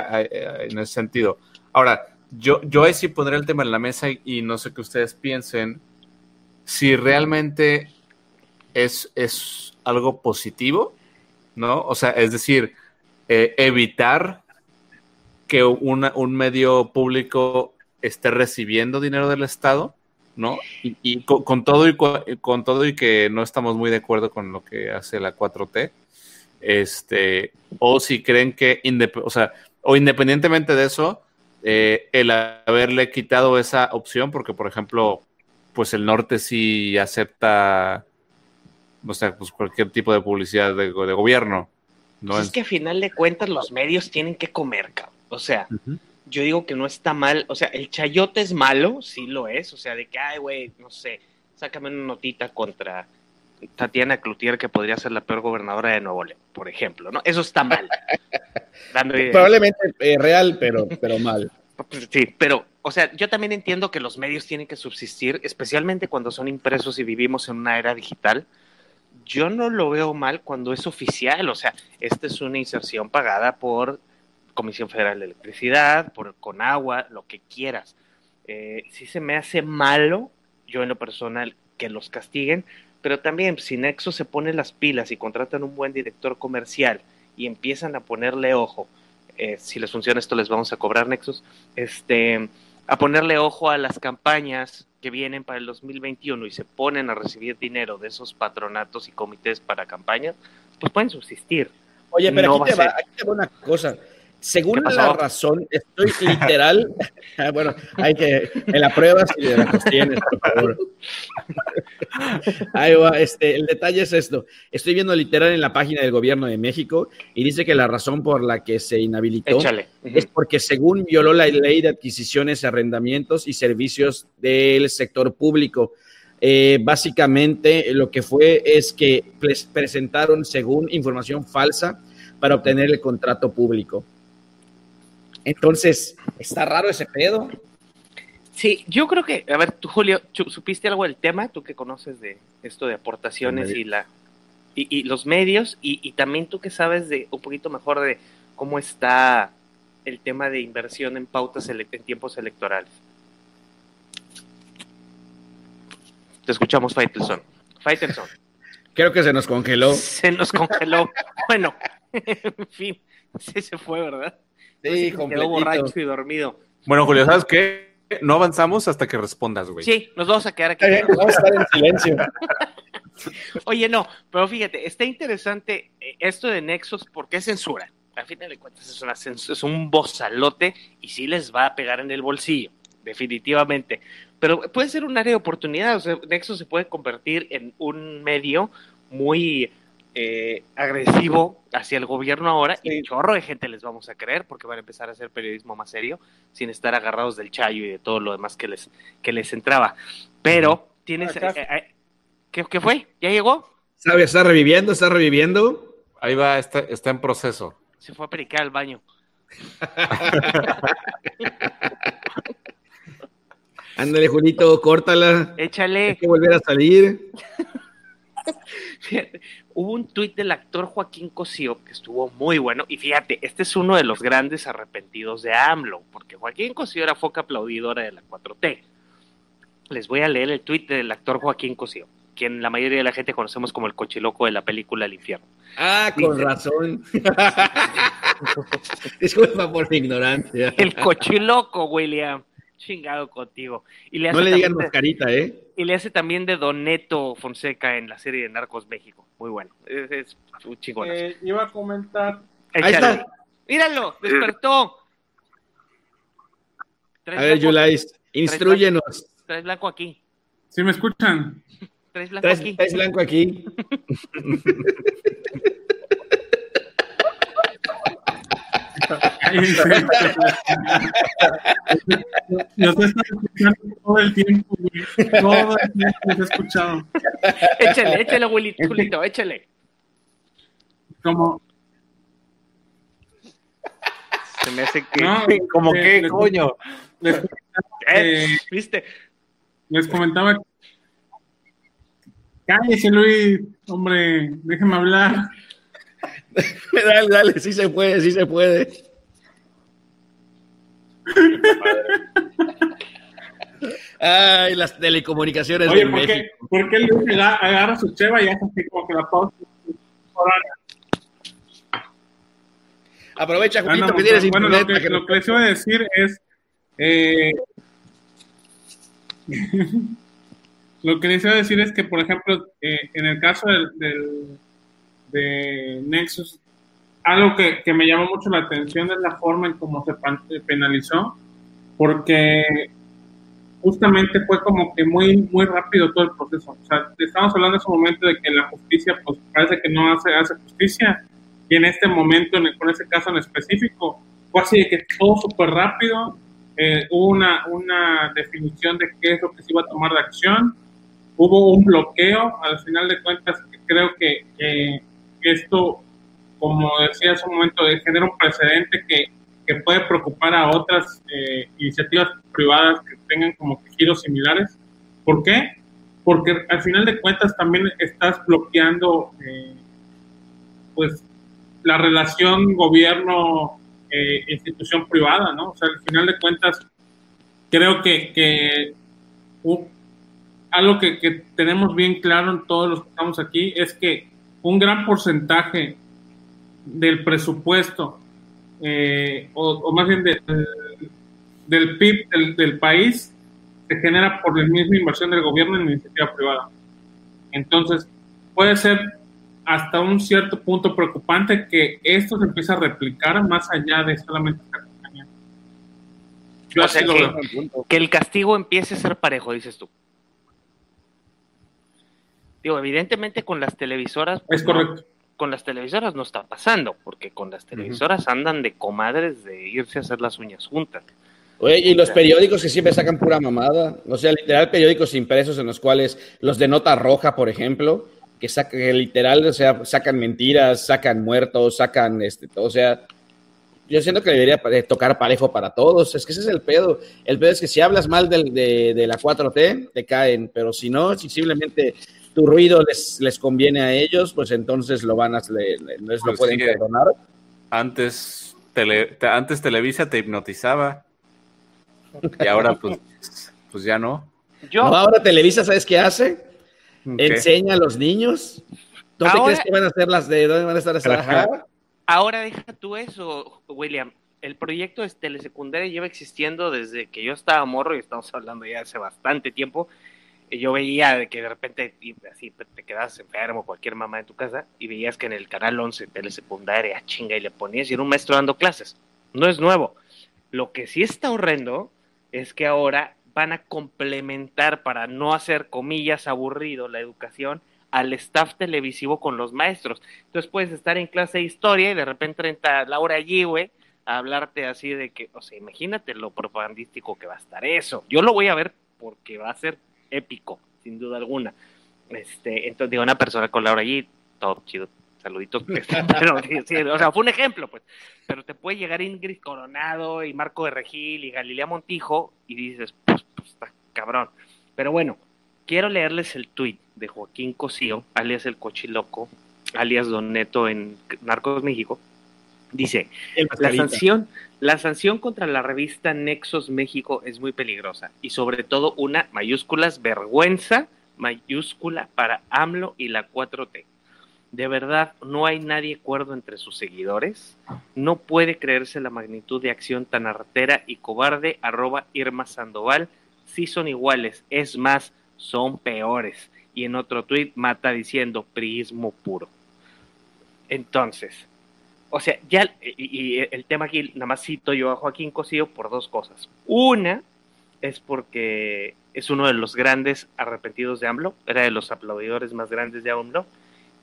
en ese sentido. Ahora, yo, yo ahí sí pondré el tema en la mesa y, no sé qué ustedes piensen, si realmente es, es algo positivo, ¿no? O sea, es decir, eh, evitar que una, un medio público esté recibiendo dinero del Estado ¿no? Y, con, todo y con, todo y que no estamos muy de acuerdo con lo que hace la 4T, este, o si creen que, o sea, o independientemente de eso, eh, el haberle quitado esa opción, porque por ejemplo, pues el norte sí acepta, o sea, pues cualquier tipo de publicidad de, gobierno. ¿no? Pues es que a final de cuentas los medios tienen que comer, cabrón. O sea, yo digo que no está mal, o sea, el chayote es malo, sí lo es, o sea, de que, ay, güey, no sé, sácame una notita contra Tatiana Cloutier, que podría ser la peor gobernadora de Nuevo León, por ejemplo, ¿no? Eso está mal. Probablemente eh, real, pero, pero mal. Sí, pero, o sea, yo también entiendo que los medios tienen que subsistir, especialmente cuando son impresos y vivimos en una era digital, yo no lo veo mal cuando es oficial, o sea, esta es una inserción pagada por Comisión Federal de Electricidad, por Conagua, lo que quieras. Eh, si se me hace malo, yo en lo personal, que los castiguen, pero también si Nexo se pone las pilas y contratan un buen director comercial y empiezan a ponerle ojo, eh, si les funciona esto les vamos a cobrar Nexus, este, a ponerle ojo a las campañas que vienen para el 2021 y se ponen a recibir dinero de esos patronatos y comités para campañas, pues pueden subsistir. Oye, pero aquí, te va, aquí, te va, una cosa. Según la razón, estoy literal. Ah, bueno, hay que. En la prueba si la tienes, por favor. Ahí va, este, el detalle es esto. Estoy viendo literal en la página del gobierno de México y dice que la razón por la que se inhabilitó es porque, según violó la ley de adquisiciones, arrendamientos y servicios del sector público. Eh, básicamente, lo que fue es que presentaron, según información falsa, para obtener el contrato público. Entonces, está raro ese pedo. Sí, yo creo que, a ver, tú, Julio, ¿supiste algo del tema? Tú que conoces de esto de aportaciones y la y, los medios, y, también tú que sabes de un poquito mejor de cómo está el tema de inversión en pautas en tiempos electorales. Te escuchamos, Faitelson. Faitelson. Creo que se nos congeló. Se nos congeló. bueno, en fin, sí se fue, ¿verdad? Sí, quedó borracho y dormido. Bueno, Julio, ¿sabes qué? No avanzamos hasta que respondas, güey. Sí, nos vamos a quedar aquí. vamos a estar en silencio. Oye, no, pero fíjate, está interesante eh, esto de Nexos porque es censura. A fin de cuentas es, una es un bozalote y sí les va a pegar en el bolsillo, definitivamente. Pero puede ser un área de oportunidad. O sea, Nexos se puede convertir en un medio muy eh, agresivo hacia el gobierno ahora y chorro de gente les vamos a creer porque van a empezar a hacer periodismo más serio sin estar agarrados del chayo y de todo lo demás que les, que les entraba. Pero tienes... Eh, eh, ¿qué, fue? ¿Ya llegó? ¿Sabe? ¿Está reviviendo? ¿Está reviviendo? Ahí va, está, está en proceso. Se fue a pericar al baño. Ándale, Julito, córtala. Échale. Hay que volver a salir. hubo un tuit del actor Joaquín Cosío que estuvo muy bueno. Y fíjate, este es uno de los grandes arrepentidos de AMLO, porque Joaquín Cosío era foca aplaudidora de la 4T. Les voy a leer el tuit del actor Joaquín Cosío, quien la mayoría de la gente conocemos como el cochiloco de la película El infierno. Ah, con razón. Disculpa por mi ignorancia. El cochiloco, William chingado contigo. Y le no le digan mascarita, ¿eh? Y le hace también de Doneto Fonseca en la serie de Narcos México. Muy bueno. Es, es un chingón. Eh, iba a comentar. Ahí está. Míralo, despertó. a ver, Yulais, instruyenos. Traes blanco aquí. ¿Sí me escuchan? Traes blanco aquí. Traes blanco aquí. Nos están escuchando todo el tiempo, güey. Todo el tiempo nos he escuchado. Échale, échale, Julito, échale. Como. Se me hace que. No, como que, coño. Les, eh, ¿Viste? Les comentaba. Cállese, Luis. Hombre, déjeme hablar. dale, dale, sí se puede, sí se puede. Ay, las telecomunicaciones Oye, de ¿por qué, México. ¿por qué Luis agarra su cheva y hace así como que la pausa? Aprovecha, ah, Julito, que tienes Bueno, lo que, lo que les iba a decir es... Eh, lo que les iba a decir es que, por ejemplo, eh, en el caso del, del, de Nexus, algo que, que, me llamó mucho la atención es la forma en cómo se penalizó, porque justamente fue como que muy, muy rápido todo el proceso. O sea, estamos hablando en ese momento de que la justicia, pues parece que no hace, hace justicia, y en este momento, con ese caso en específico, fue así de que todo súper rápido, eh, hubo una, una definición de qué es lo que se iba a tomar de acción, hubo un bloqueo, al final de cuentas creo que, que esto como decía hace un momento, genera un precedente que, que puede preocupar a otras eh, iniciativas privadas que tengan como giros similares. ¿Por qué? porque al final de cuentas también estás bloqueando eh, pues la relación gobierno eh, institución privada, ¿no? O sea, al final de cuentas creo que, que algo que, tenemos bien claro en todos los que estamos aquí es que un gran porcentaje del presupuesto eh, o, más bien del PIB del, del país se genera por la misma inversión del gobierno en iniciativa privada. Entonces, puede ser hasta un cierto punto preocupante que esto se empiece a replicar más allá de solamente así lo veo. que el castigo empiece a ser parejo, dices tú. Digo, evidentemente con las televisoras. Es correcto. Con las televisoras no está pasando, porque con las televisoras andan de comadres de irse a hacer las uñas juntas. Oye, y los periódicos que siempre sacan pura mamada, o sea, literal periódicos impresos en los cuales los de nota roja, por ejemplo, que, sacan, literal, o sea, sacan mentiras, sacan muertos, sacan, este, o sea, yo siento que debería tocar parejo para todos, es que ese es el pedo. El pedo es que si hablas mal de, de, la 4T, te caen, pero si no, si simplemente tu ruido les, les conviene a ellos, pues entonces lo van a, les, lo pues pueden perdonar. Antes, antes Televisa te hipnotizaba y ahora, pues, pues ya no. Yo, ahora Televisa, ¿sabes qué hace? Enseña a los niños. ¿Dónde crees que van a hacer las de dónde van a estar esas? Ahora deja tú eso, William. El proyecto de telesecundaria lleva existiendo desde que yo estaba morro y estamos hablando ya hace bastante tiempo. Yo veía que de repente así te quedabas enfermo, cualquier mamá en tu casa, y veías que en el canal 11 telesecundaria chinga y le ponías y era un maestro dando clases. No es nuevo. Lo que sí está horrendo es que ahora van a complementar para no hacer comillas aburrido la educación al staff televisivo con los maestros. Entonces puedes estar en clase de historia y de repente entra Laura allí, güey, a hablarte así de que, o sea, imagínate lo propagandístico que va a estar eso. Yo lo voy a ver porque va a ser épico, sin duda alguna. Este, entonces digo, una persona con Laura allí, todo chido, saluditos. pero, sí, o sea, fue un ejemplo, pues. Pero te puede llegar Ingrid Coronado y Marco de Regil y Galilea Montijo y dices, pues, pues está cabrón. Pero bueno, quiero leerles el tuit de Joaquín Cosío, alias el Cochiloco, alias Don Neto en Narcos México. Dice, la sanción, la sanción contra la revista Nexos México es muy peligrosa y sobre todo una mayúsculas vergüenza mayúscula para AMLO y la 4T. ¿De verdad no hay nadie cuerdo entre sus seguidores? No puede creerse la magnitud de acción tan artera y cobarde, arroba Irma Sandoval. Sí son iguales, es más, son peores. Y en otro tuit mata diciendo prismo puro. Entonces, o sea, ya, y, el tema aquí, nada más cito yo a Joaquín Cosío por dos cosas. Una es porque es uno de los grandes arrepentidos de AMLO, era de los aplaudidores más grandes de AMLO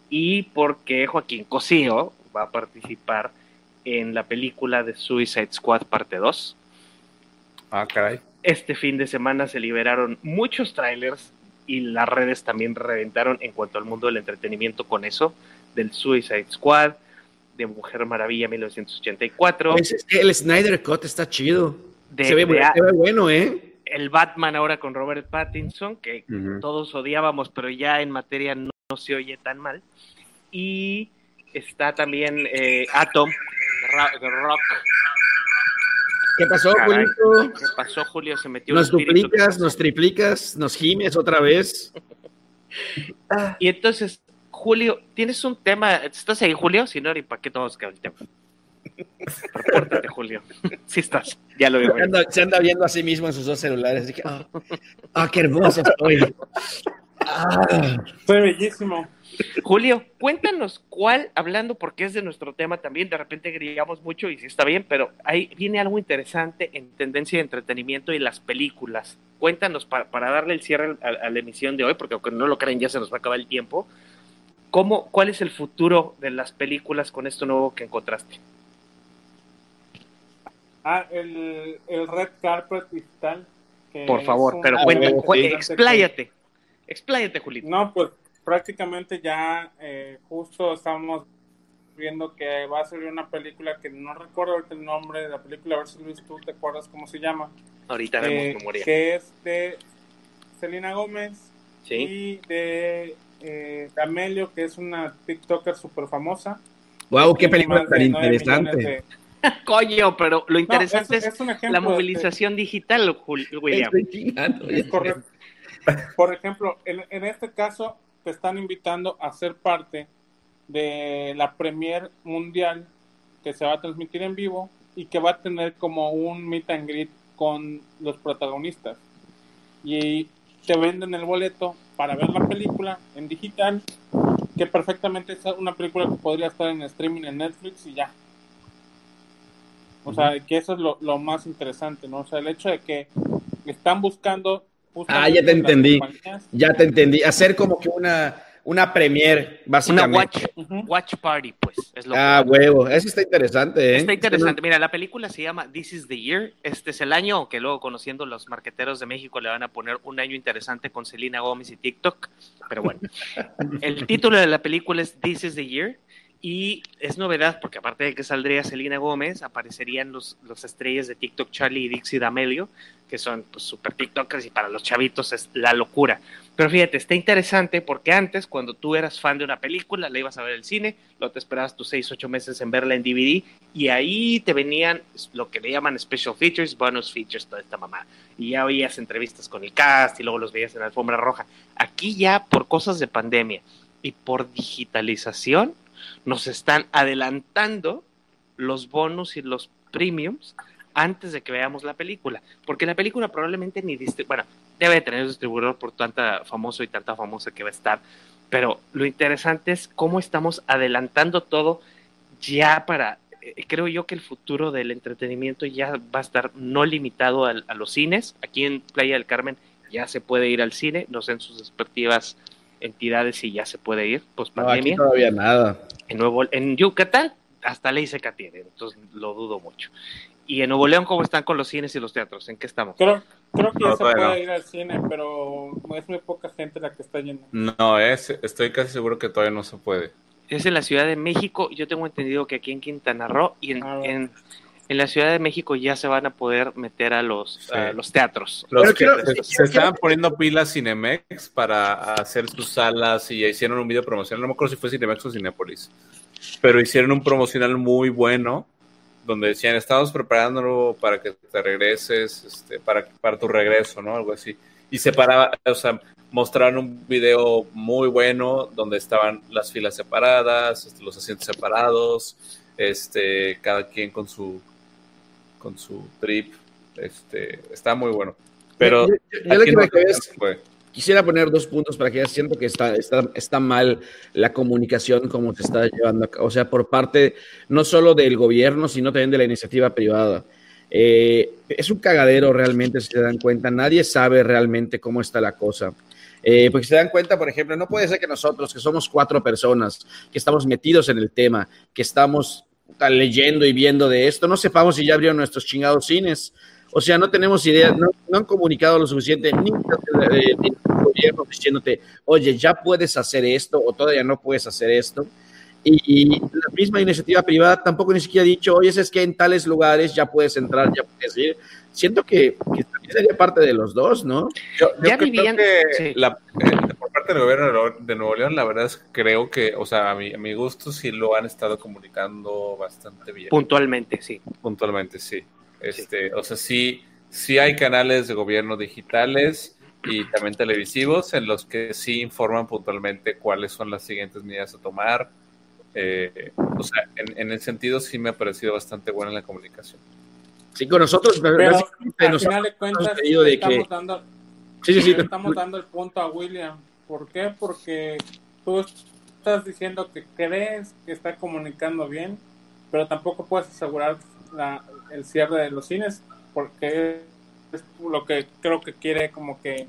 y porque Joaquín Cosío va a participar en la película de Suicide Squad parte 2. Ah, caray. Este fin de semana se liberaron muchos trailers y las redes también reventaron en cuanto al mundo del entretenimiento con eso, del Suicide Squad, de Mujer Maravilla 1984. Pues el Snyder Cut está chido. se, ve, bueno, ¿eh? El Batman ahora con Robert Pattinson, que todos odiábamos, pero ya en materia no no se oye tan mal. Y está también eh, Atom, de Rock. ¿Qué pasó, Julio? ¿Qué pasó, Julio? Se metió Nos duplicas, nos triplicas, nos gimes otra vez. y entonces, Julio, ¿tienes un tema? ¿Estás ahí, Julio? Si no, ¿y para qué todos quedan el tema? Repórtate, Julio. Sí estás, ya lo veo. Se anda, viendo a sí mismo en sus dos celulares. ah, ah, qué hermoso estoy. Ah, fue bellísimo. Julio, cuéntanos cuál, hablando porque es de nuestro tema también, de repente grillamos mucho y sí está bien, pero ahí viene algo interesante en tendencia de entretenimiento y las películas. Cuéntanos para, darle el cierre a, la emisión de hoy, porque aunque no lo creen ya se nos va a acabar el tiempo. ¿Cómo, ¿Cuál es el futuro de las películas con esto nuevo que encontraste? Ah, el, Red Carpet Digital. Por favor, pero cuéntanos, expláyate. Expláyate, Julito. No, pues prácticamente ya eh, justo estamos viendo que va a salir una película que no recuerdo el nombre de la película, a ver si Luis tú te acuerdas cómo se llama. Ahorita vemos eh, memoria. Que es de Selena Gómez, y de eh, Amelio, que es una TikToker súper famosa. Wow, qué película tan interesante. Coño, pero lo interesante es, la movilización digital, William. Es correcto. Por ejemplo, en, en, este caso te están invitando a ser parte de la Premier Mundial que se va a transmitir en vivo y que va a tener como un meet and greet con los protagonistas. Y te venden el boleto para ver la película en digital, que perfectamente es una película que podría estar en streaming en Netflix y ya. O sea, que eso es lo, lo más interesante, ¿no? O sea, el hecho de que están buscando... Ah, ya te entendí. Ya te entendí. Hacer como que una una premier, básicamente. Una watch, party, pues. Es lo ah, huevo, eso está interesante, ¿eh? Está interesante. Mira, la película se llama This is the Year. Este es el año, aunque luego conociendo los marqueteros de México le van a poner un año interesante con Selena Gómez y TikTok. Pero bueno, el título de la película es This is the Year. Y es novedad porque aparte de que saldría Selena Gómez, aparecerían los, los estrellas de TikTok Charlie y Dixie D'Amelio, que son pues, super TikTokers y para los chavitos es la locura. Pero fíjate, está interesante porque antes, cuando tú eras fan de una película, la ibas a ver el cine, lo te esperabas tus 6, 8 meses en verla en DVD y ahí te venían lo que le llaman special features, bonus features, toda esta mamá. Y ya oías entrevistas con el cast y luego los veías en la alfombra roja. Aquí ya por cosas de pandemia y por digitalización, nos están adelantando los bonus y los premiums antes de que veamos la película, porque la película probablemente ni bueno, debe tener distribuidor por tanta famoso y tanta famosa que va a estar, pero lo interesante es cómo estamos adelantando todo ya para, eh, creo yo que el futuro del entretenimiento ya va a estar no limitado a, los cines, aquí en Playa del Carmen ya se puede ir al cine, no sé en sus respectivas entidades si ya se puede ir, pues pandemia. No, todavía nada. En, Nuevo, en Yucatán hasta ley seca tiene, entonces lo dudo mucho. ¿Y en Nuevo León cómo están con los cines y los teatros? ¿En qué estamos? Creo, creo que ya se puede ir al cine, pero es muy poca gente la que está yendo. No, es, estoy casi seguro que todavía no se puede. Es en la Ciudad de México. Yo tengo entendido que aquí en Quintana Roo y en, ah, en, la Ciudad de México ya se van a poder meter a los, los teatros. Los que, se, estaban poniendo pilas Cinemex para hacer sus salas y hicieron un video promocional. No me acuerdo si fue Cinemex o Cinépolis, pero hicieron un promocional muy bueno donde decían, estamos preparándolo para que te regreses, este, para, para tu regreso, ¿no? Algo así. Y separaba, o sea, mostraron un video muy bueno donde estaban las filas separadas, este, los asientos separados, este, cada quien con su, con su trip, este, está muy bueno. Pero Quisiera poner dos puntos para que ya siento que está, está, está mal la comunicación como se está llevando, o sea, por parte no solo del gobierno, sino también de la iniciativa privada. Eh, es un cagadero realmente, si se dan cuenta, nadie sabe realmente cómo está la cosa. Eh, porque se dan cuenta, por ejemplo, no puede ser que nosotros, que somos cuatro personas, que estamos metidos en el tema, que estamos leyendo y viendo de esto, no sepamos si ya abrieron nuestros chingados cines. O sea, no tenemos idea, no, han comunicado lo suficiente ni el gobierno diciéndote, oye, ya puedes hacer esto o todavía no puedes hacer esto. Y, la misma iniciativa privada tampoco ni siquiera ha dicho, oye, es que en tales lugares ya puedes entrar, ya puedes ir. Siento que, también sería parte de los dos, ¿no? Yo, ya creo que la, eh, por parte del gobierno de Nuevo León, la verdad es creo que, o sea, a mi, a mi gusto sí lo han estado comunicando bastante bien. Puntualmente, sí. Puntualmente, sí. Este, O sea, sí, sí hay canales de gobierno digitales y también televisivos en los que sí informan puntualmente cuáles son las siguientes medidas a tomar. Eh, o sea, en, en, el sentido sí me ha parecido bastante buena la comunicación. Sí, con nosotros, pero al final de cuentas, de estamos, dando, sí, sí, sí. estamos dando el punto a William. ¿Por qué? Porque tú estás diciendo que crees que está comunicando bien, pero tampoco puedes asegurar la, el cierre de los cines, porque es lo que creo que quiere como que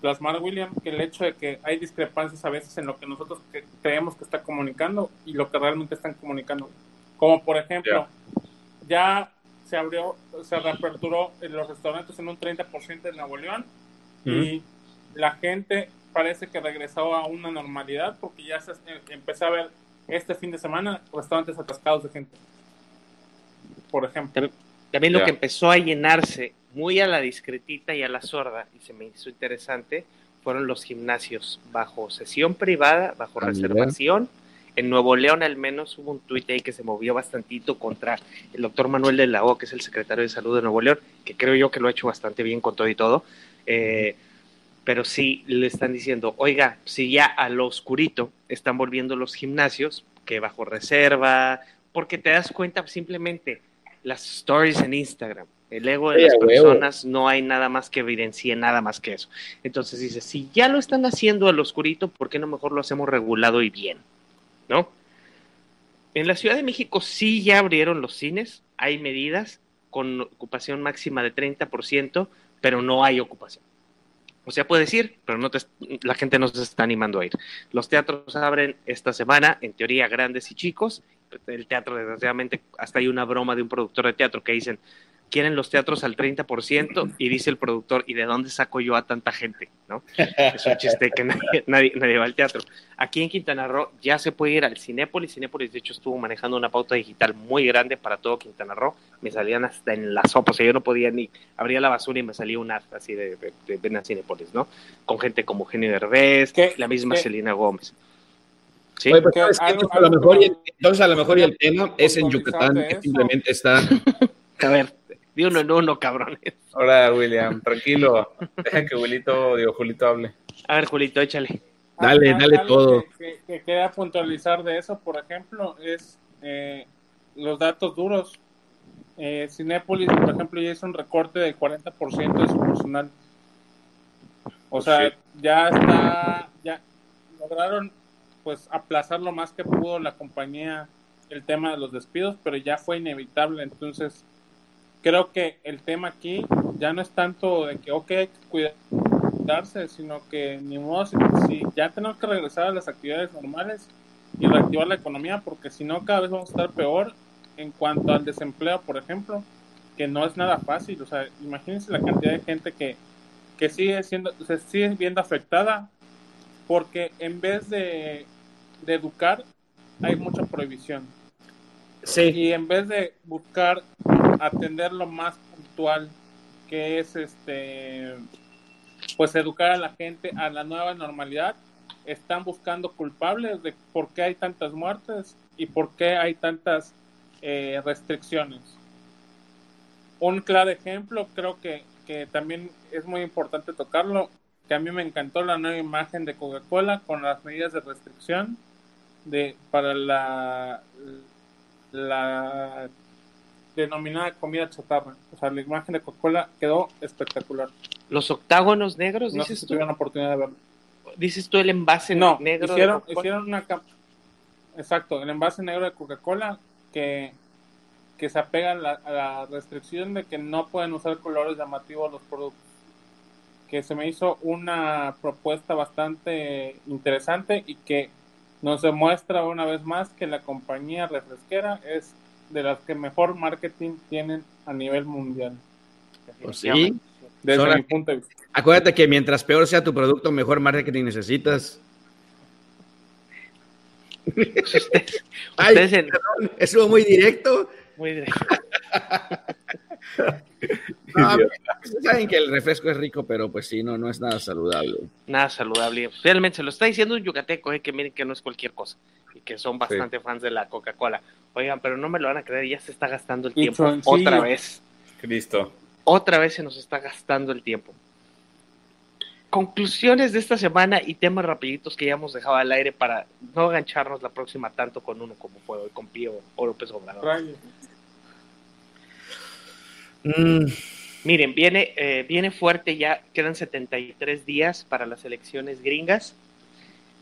plasmar William, que el hecho de que hay discrepancias a veces en lo que nosotros creemos que está comunicando y lo que realmente están comunicando. Como por ejemplo, ya. se abrió, se reaperturó en los restaurantes en un 30% en Nuevo León y la gente parece que regresó a una normalidad porque ya se empezó a ver este fin de semana restaurantes atascados de gente por ejemplo. También, lo que empezó a llenarse muy a la discretita y a la sorda, y se me hizo interesante, fueron los gimnasios bajo sesión privada, bajo ah, reservación. En Nuevo León al menos hubo un tuit ahí que se movió bastantito contra el doctor Manuel de la O, que es el secretario de salud de Nuevo León, que creo yo que lo ha hecho bastante bien con todo y todo. Eh, pero sí le están diciendo, oiga, si ya a lo oscurito están volviendo los gimnasios, que bajo reserva, porque te das cuenta simplemente las stories en Instagram, el ego de las personas no hay nada más que evidencie nada más que eso. Entonces dice, si ya lo están haciendo al oscurito, ¿por qué no mejor lo hacemos regulado y bien? ¿No? En la Ciudad de México sí ya abrieron los cines, hay medidas con ocupación máxima de 30%, pero no hay ocupación. O sea, puedes ir, pero no la gente no se está animando a ir. Los teatros abren esta semana, en teoría grandes y chicos. El teatro, desgraciadamente, hasta hay una broma de un productor de teatro que dicen, quieren los teatros al 30% y dice el productor, ¿y de dónde saco yo a tanta gente? ¿no? Es un chiste que nadie, nadie, va al teatro. Aquí en Quintana Roo ya se puede ir al Cinépolis. Cinépolis, de hecho, estuvo manejando una pauta digital muy grande para todo Quintana Roo. Me salían hasta en la sopa, o sea, yo no podía ni abría la basura y me salía un arte así de, de, de, Cinépolis, ¿no? Con gente como Genio Derbez, la misma Celina Gómez. Sí, entonces, a lo mejor, entonces a lo mejor el tema es en Yucatán, que simplemente está... A ver, de uno en uno, cabrones. Ahora, William, tranquilo. Deja que Julito, digo, Julito hable. A ver, Julito, échale. Dale, ah, dale todo. Que, que, queda puntualizar de eso, por ejemplo, es eh, los datos duros. Eh, Cinépolis, por ejemplo, ya hizo un recorte del 40% de su personal. O sea, ya está, ya lograron pues aplazar lo más que pudo la compañía el tema de los despidos, pero ya fue inevitable. Entonces, creo que el tema aquí ya no es tanto de que, ok, hay que cuidarse, sino que ni modo, si, ya tenemos que regresar a las actividades normales y reactivar la economía, porque si no, cada vez vamos a estar peor en cuanto al desempleo, por ejemplo, que no es nada fácil. O sea, imagínense la cantidad de gente que, que sigue siendo, se sigue viendo afectada, porque en vez de, de educar, hay mucha prohibición. Sí. Y en vez de buscar atender lo más puntual, que es este pues educar a la gente a la nueva normalidad, están buscando culpables de por qué hay tantas muertes y por qué hay tantas eh, restricciones. Un claro ejemplo, creo que, que también es muy importante tocarlo, que a mí me encantó la nueva imagen de Coca-Cola con las medidas de restricción de para la la denominada comida chatarra. O sea, la imagen de Coca-Cola quedó espectacular. Los octágonos negros, no dices sé si tuvieron la oportunidad de verlo. ¿Dices tú el envase no, negro? Hicieron, hicieron una... Exacto, el envase negro de Coca-Cola que, que se apega a la, restricción de que no pueden usar colores llamativos los productos. Que se me hizo una propuesta bastante interesante y que nos demuestra una vez más que la compañía refresquera es de las que mejor marketing tienen a nivel mundial. Pues sí. Desde mi punto de vista. Acuérdate que mientras peor sea tu producto, mejor marketing necesitas. Ay, eso muy directo. Muy directo. saben que el refresco es rico, pero pues sí, no, no es nada saludable. Nada saludable. Realmente se lo está diciendo un yucateco, eh, que miren que no es cualquier cosa y que son bastante fans de la Coca-Cola. Oigan, pero no me lo van a creer, ya se está gastando el tiempo otra vez. Cristo. Otra vez se nos está gastando el tiempo. Conclusiones de esta semana y temas rapiditos que ya hemos dejado al aire para no agancharnos la próxima tanto con uno como puedo, con Pío o López Obrador. Mm. Miren, viene, eh, viene fuerte ya, quedan 73 días para las elecciones gringas.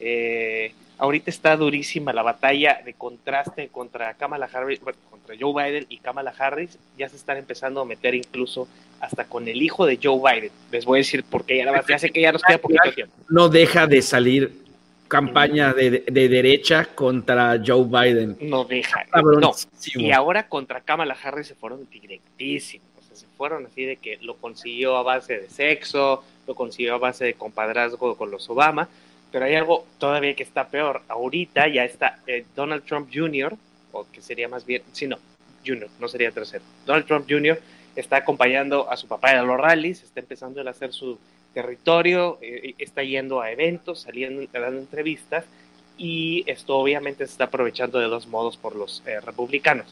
Eh, ahorita está durísima la batalla de contraste contra Kamala Harris, contra Joe Biden y Kamala Harris. Ya se están empezando a meter incluso hasta con el hijo de Joe Biden. Les voy a decir porque ya, ya sé que ya nos queda poquito tiempo. No deja de salir campaña de, derecha contra Joe Biden. No deja. No. Y ahora contra Kamala Harris se fueron directísimos se fueron así de que lo consiguió a base de sexo, lo consiguió a base de compadrazgo con los Obama, pero hay algo todavía que está peor. Ahorita ya está eh, Donald Trump Jr., o que sería más bien, sí, no, Jr., no sería tercero. Donald Trump Jr. está acompañando a su papá a los rallies, está empezando a hacer su territorio, eh, está yendo a eventos, saliendo, dando entrevistas, y esto obviamente se está aprovechando de dos modos por los eh, republicanos.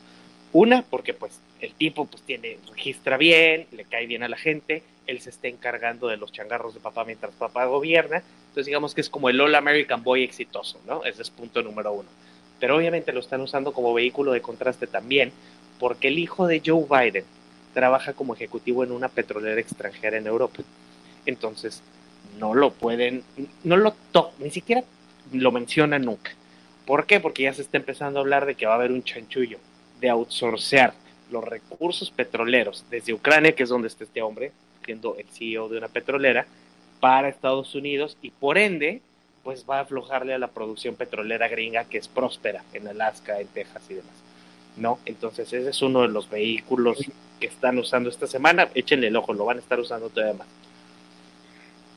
Una, porque pues el tipo pues tiene, registra bien, le cae bien a la gente, él se está encargando de los changarros de papá mientras papá gobierna, entonces digamos que es como el All American Boy exitoso, ¿no? Ese es punto número uno. Pero obviamente lo están usando como vehículo de contraste también, porque el hijo de Joe Biden trabaja como ejecutivo en una petrolera extranjera en Europa. Entonces, no lo pueden, no lo tocan, ni siquiera lo mencionan nunca. ¿Por qué? Porque ya se está empezando a hablar de que va a haber un chanchullo de outsourcear los recursos petroleros desde Ucrania, que es donde está este hombre, siendo el CEO de una petrolera, para Estados Unidos y por ende, pues va a aflojarle a la producción petrolera gringa que es próspera en Alaska, en Texas y demás. ¿No? Entonces ese es uno de los vehículos que están usando esta semana. Échenle el ojo, lo van a estar usando todavía más.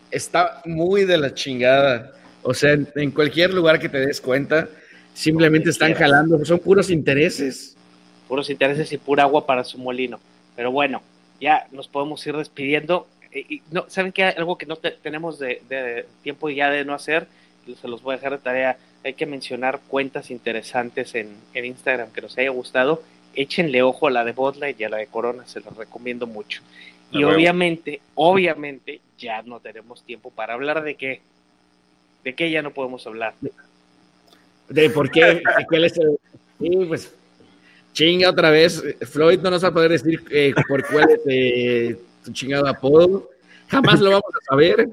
Está muy de la chingada. O sea, en, cualquier lugar que te des cuenta, simplemente están jalando, son puros intereses. Puros intereses y pura agua para su molino. Pero bueno, ya nos podemos ir despidiendo. Y, no, ¿Saben qué? Algo que no tenemos de, tiempo ya de no hacer, se los voy a dejar de tarea. Hay que mencionar cuentas interesantes en, en Instagram que nos haya gustado. Échenle ojo a la de Botlight y a la de Corona, se los recomiendo mucho. Y obviamente, obviamente, ya no tenemos tiempo para hablar de qué ¿De qué ya no podemos hablar? ¿De por qué? ¿Cuál es el... Sí, pues chinga otra vez. Floyd no nos va a poder decir eh, por cuál es eh, tu chingado apodo. Jamás lo vamos a saber.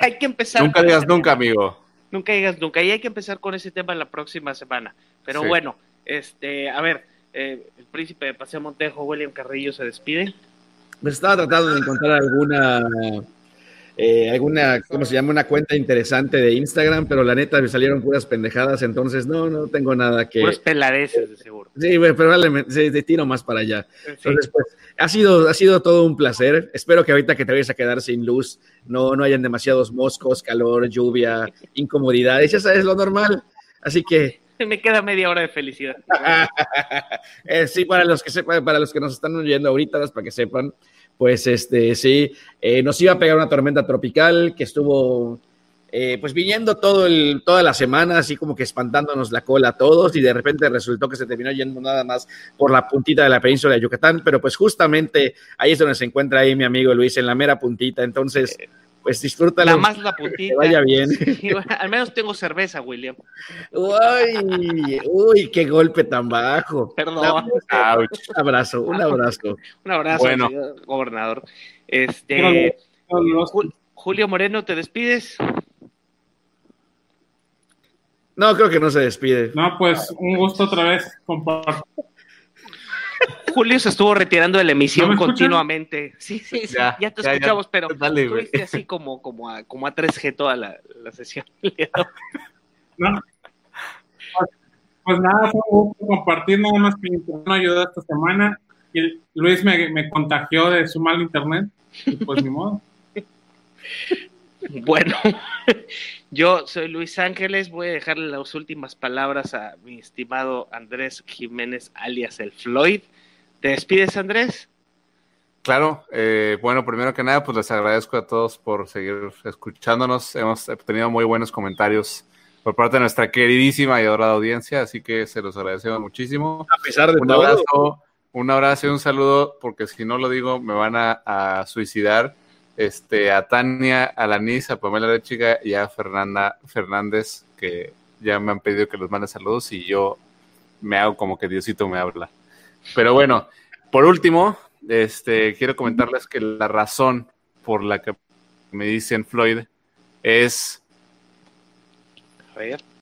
Hay que empezar. Nunca digas nunca, amigo. Nunca digas nunca. Y hay que empezar con ese tema la próxima semana. Pero bueno, este, a ver, eh, el príncipe de Paseo Montejo, William Carrillo, se despide. Me estaba tratando de encontrar alguna eh, alguna, ¿cómo se llama? Una cuenta interesante de Instagram, pero la neta me salieron puras pendejadas, entonces no, no tengo nada que. Puras peladeces, de seguro. Sí, probablemente, sí, de tiro más para allá. Entonces, pues, ha sido, ha sido todo un placer. Espero que ahorita que te vayas a quedar sin luz, no, no hayan demasiados moscos, calor, lluvia, incomodidades, ya sabes, lo normal. Así que. Me queda media hora de felicidad. Eh, sí, para los que sepan, para los que nos están oyendo ahorita, para que sepan, pues este, sí, eh, nos iba a pegar una tormenta tropical que estuvo eh, pues viniendo todo el, toda la semana, así como que espantándonos la cola a todos y de repente resultó que se terminó yendo nada más por la puntita de la península de Yucatán, pero pues justamente ahí es donde se encuentra ahí mi amigo Luis, en la mera puntita, entonces pues disfrútalo. La más la puntita. vaya bien. al menos tengo cerveza, William. Uy, uy, qué golpe tan bajo. Perdón. un abrazo, un abrazo. un abrazo, bueno. gobernador. Este, Julio Moreno, ¿te despides? No, creo que no se despide. No, pues un gusto otra vez compartir Julio se estuvo retirando de la emisión continuamente. Sí, sí, sí, ya, te escuchamos, pero estuviste así como, como, a, como a 3G toda la, la sesión. no. Pues nada, fue un gusto compartir nada más que mi internet me ayudó esta semana. Y Luis me, me contagió de su mal internet. pues ni modo. Bueno, yo soy Luis Ángeles, voy a dejarle las últimas palabras a mi estimado Andrés Jiménez, alias el Floyd. ¿Te despides, Andrés? Claro, eh, bueno, primero que nada, pues les agradezco a todos por seguir escuchándonos. Hemos tenido muy buenos comentarios por parte de nuestra queridísima y adorada audiencia, así que se los agradecemos muchísimo. A pesar de un Abrazo, un abrazo y un saludo, porque si no lo digo, me van a, suicidar. Este, a Tania, a Lanis, a Pamela Lechiga y a Fernanda Fernández, que ya me han pedido que los mande saludos y yo me hago como que Diosito me habla. Pero bueno, por último, este, quiero comentarles que la razón por la que me dicen Floyd es...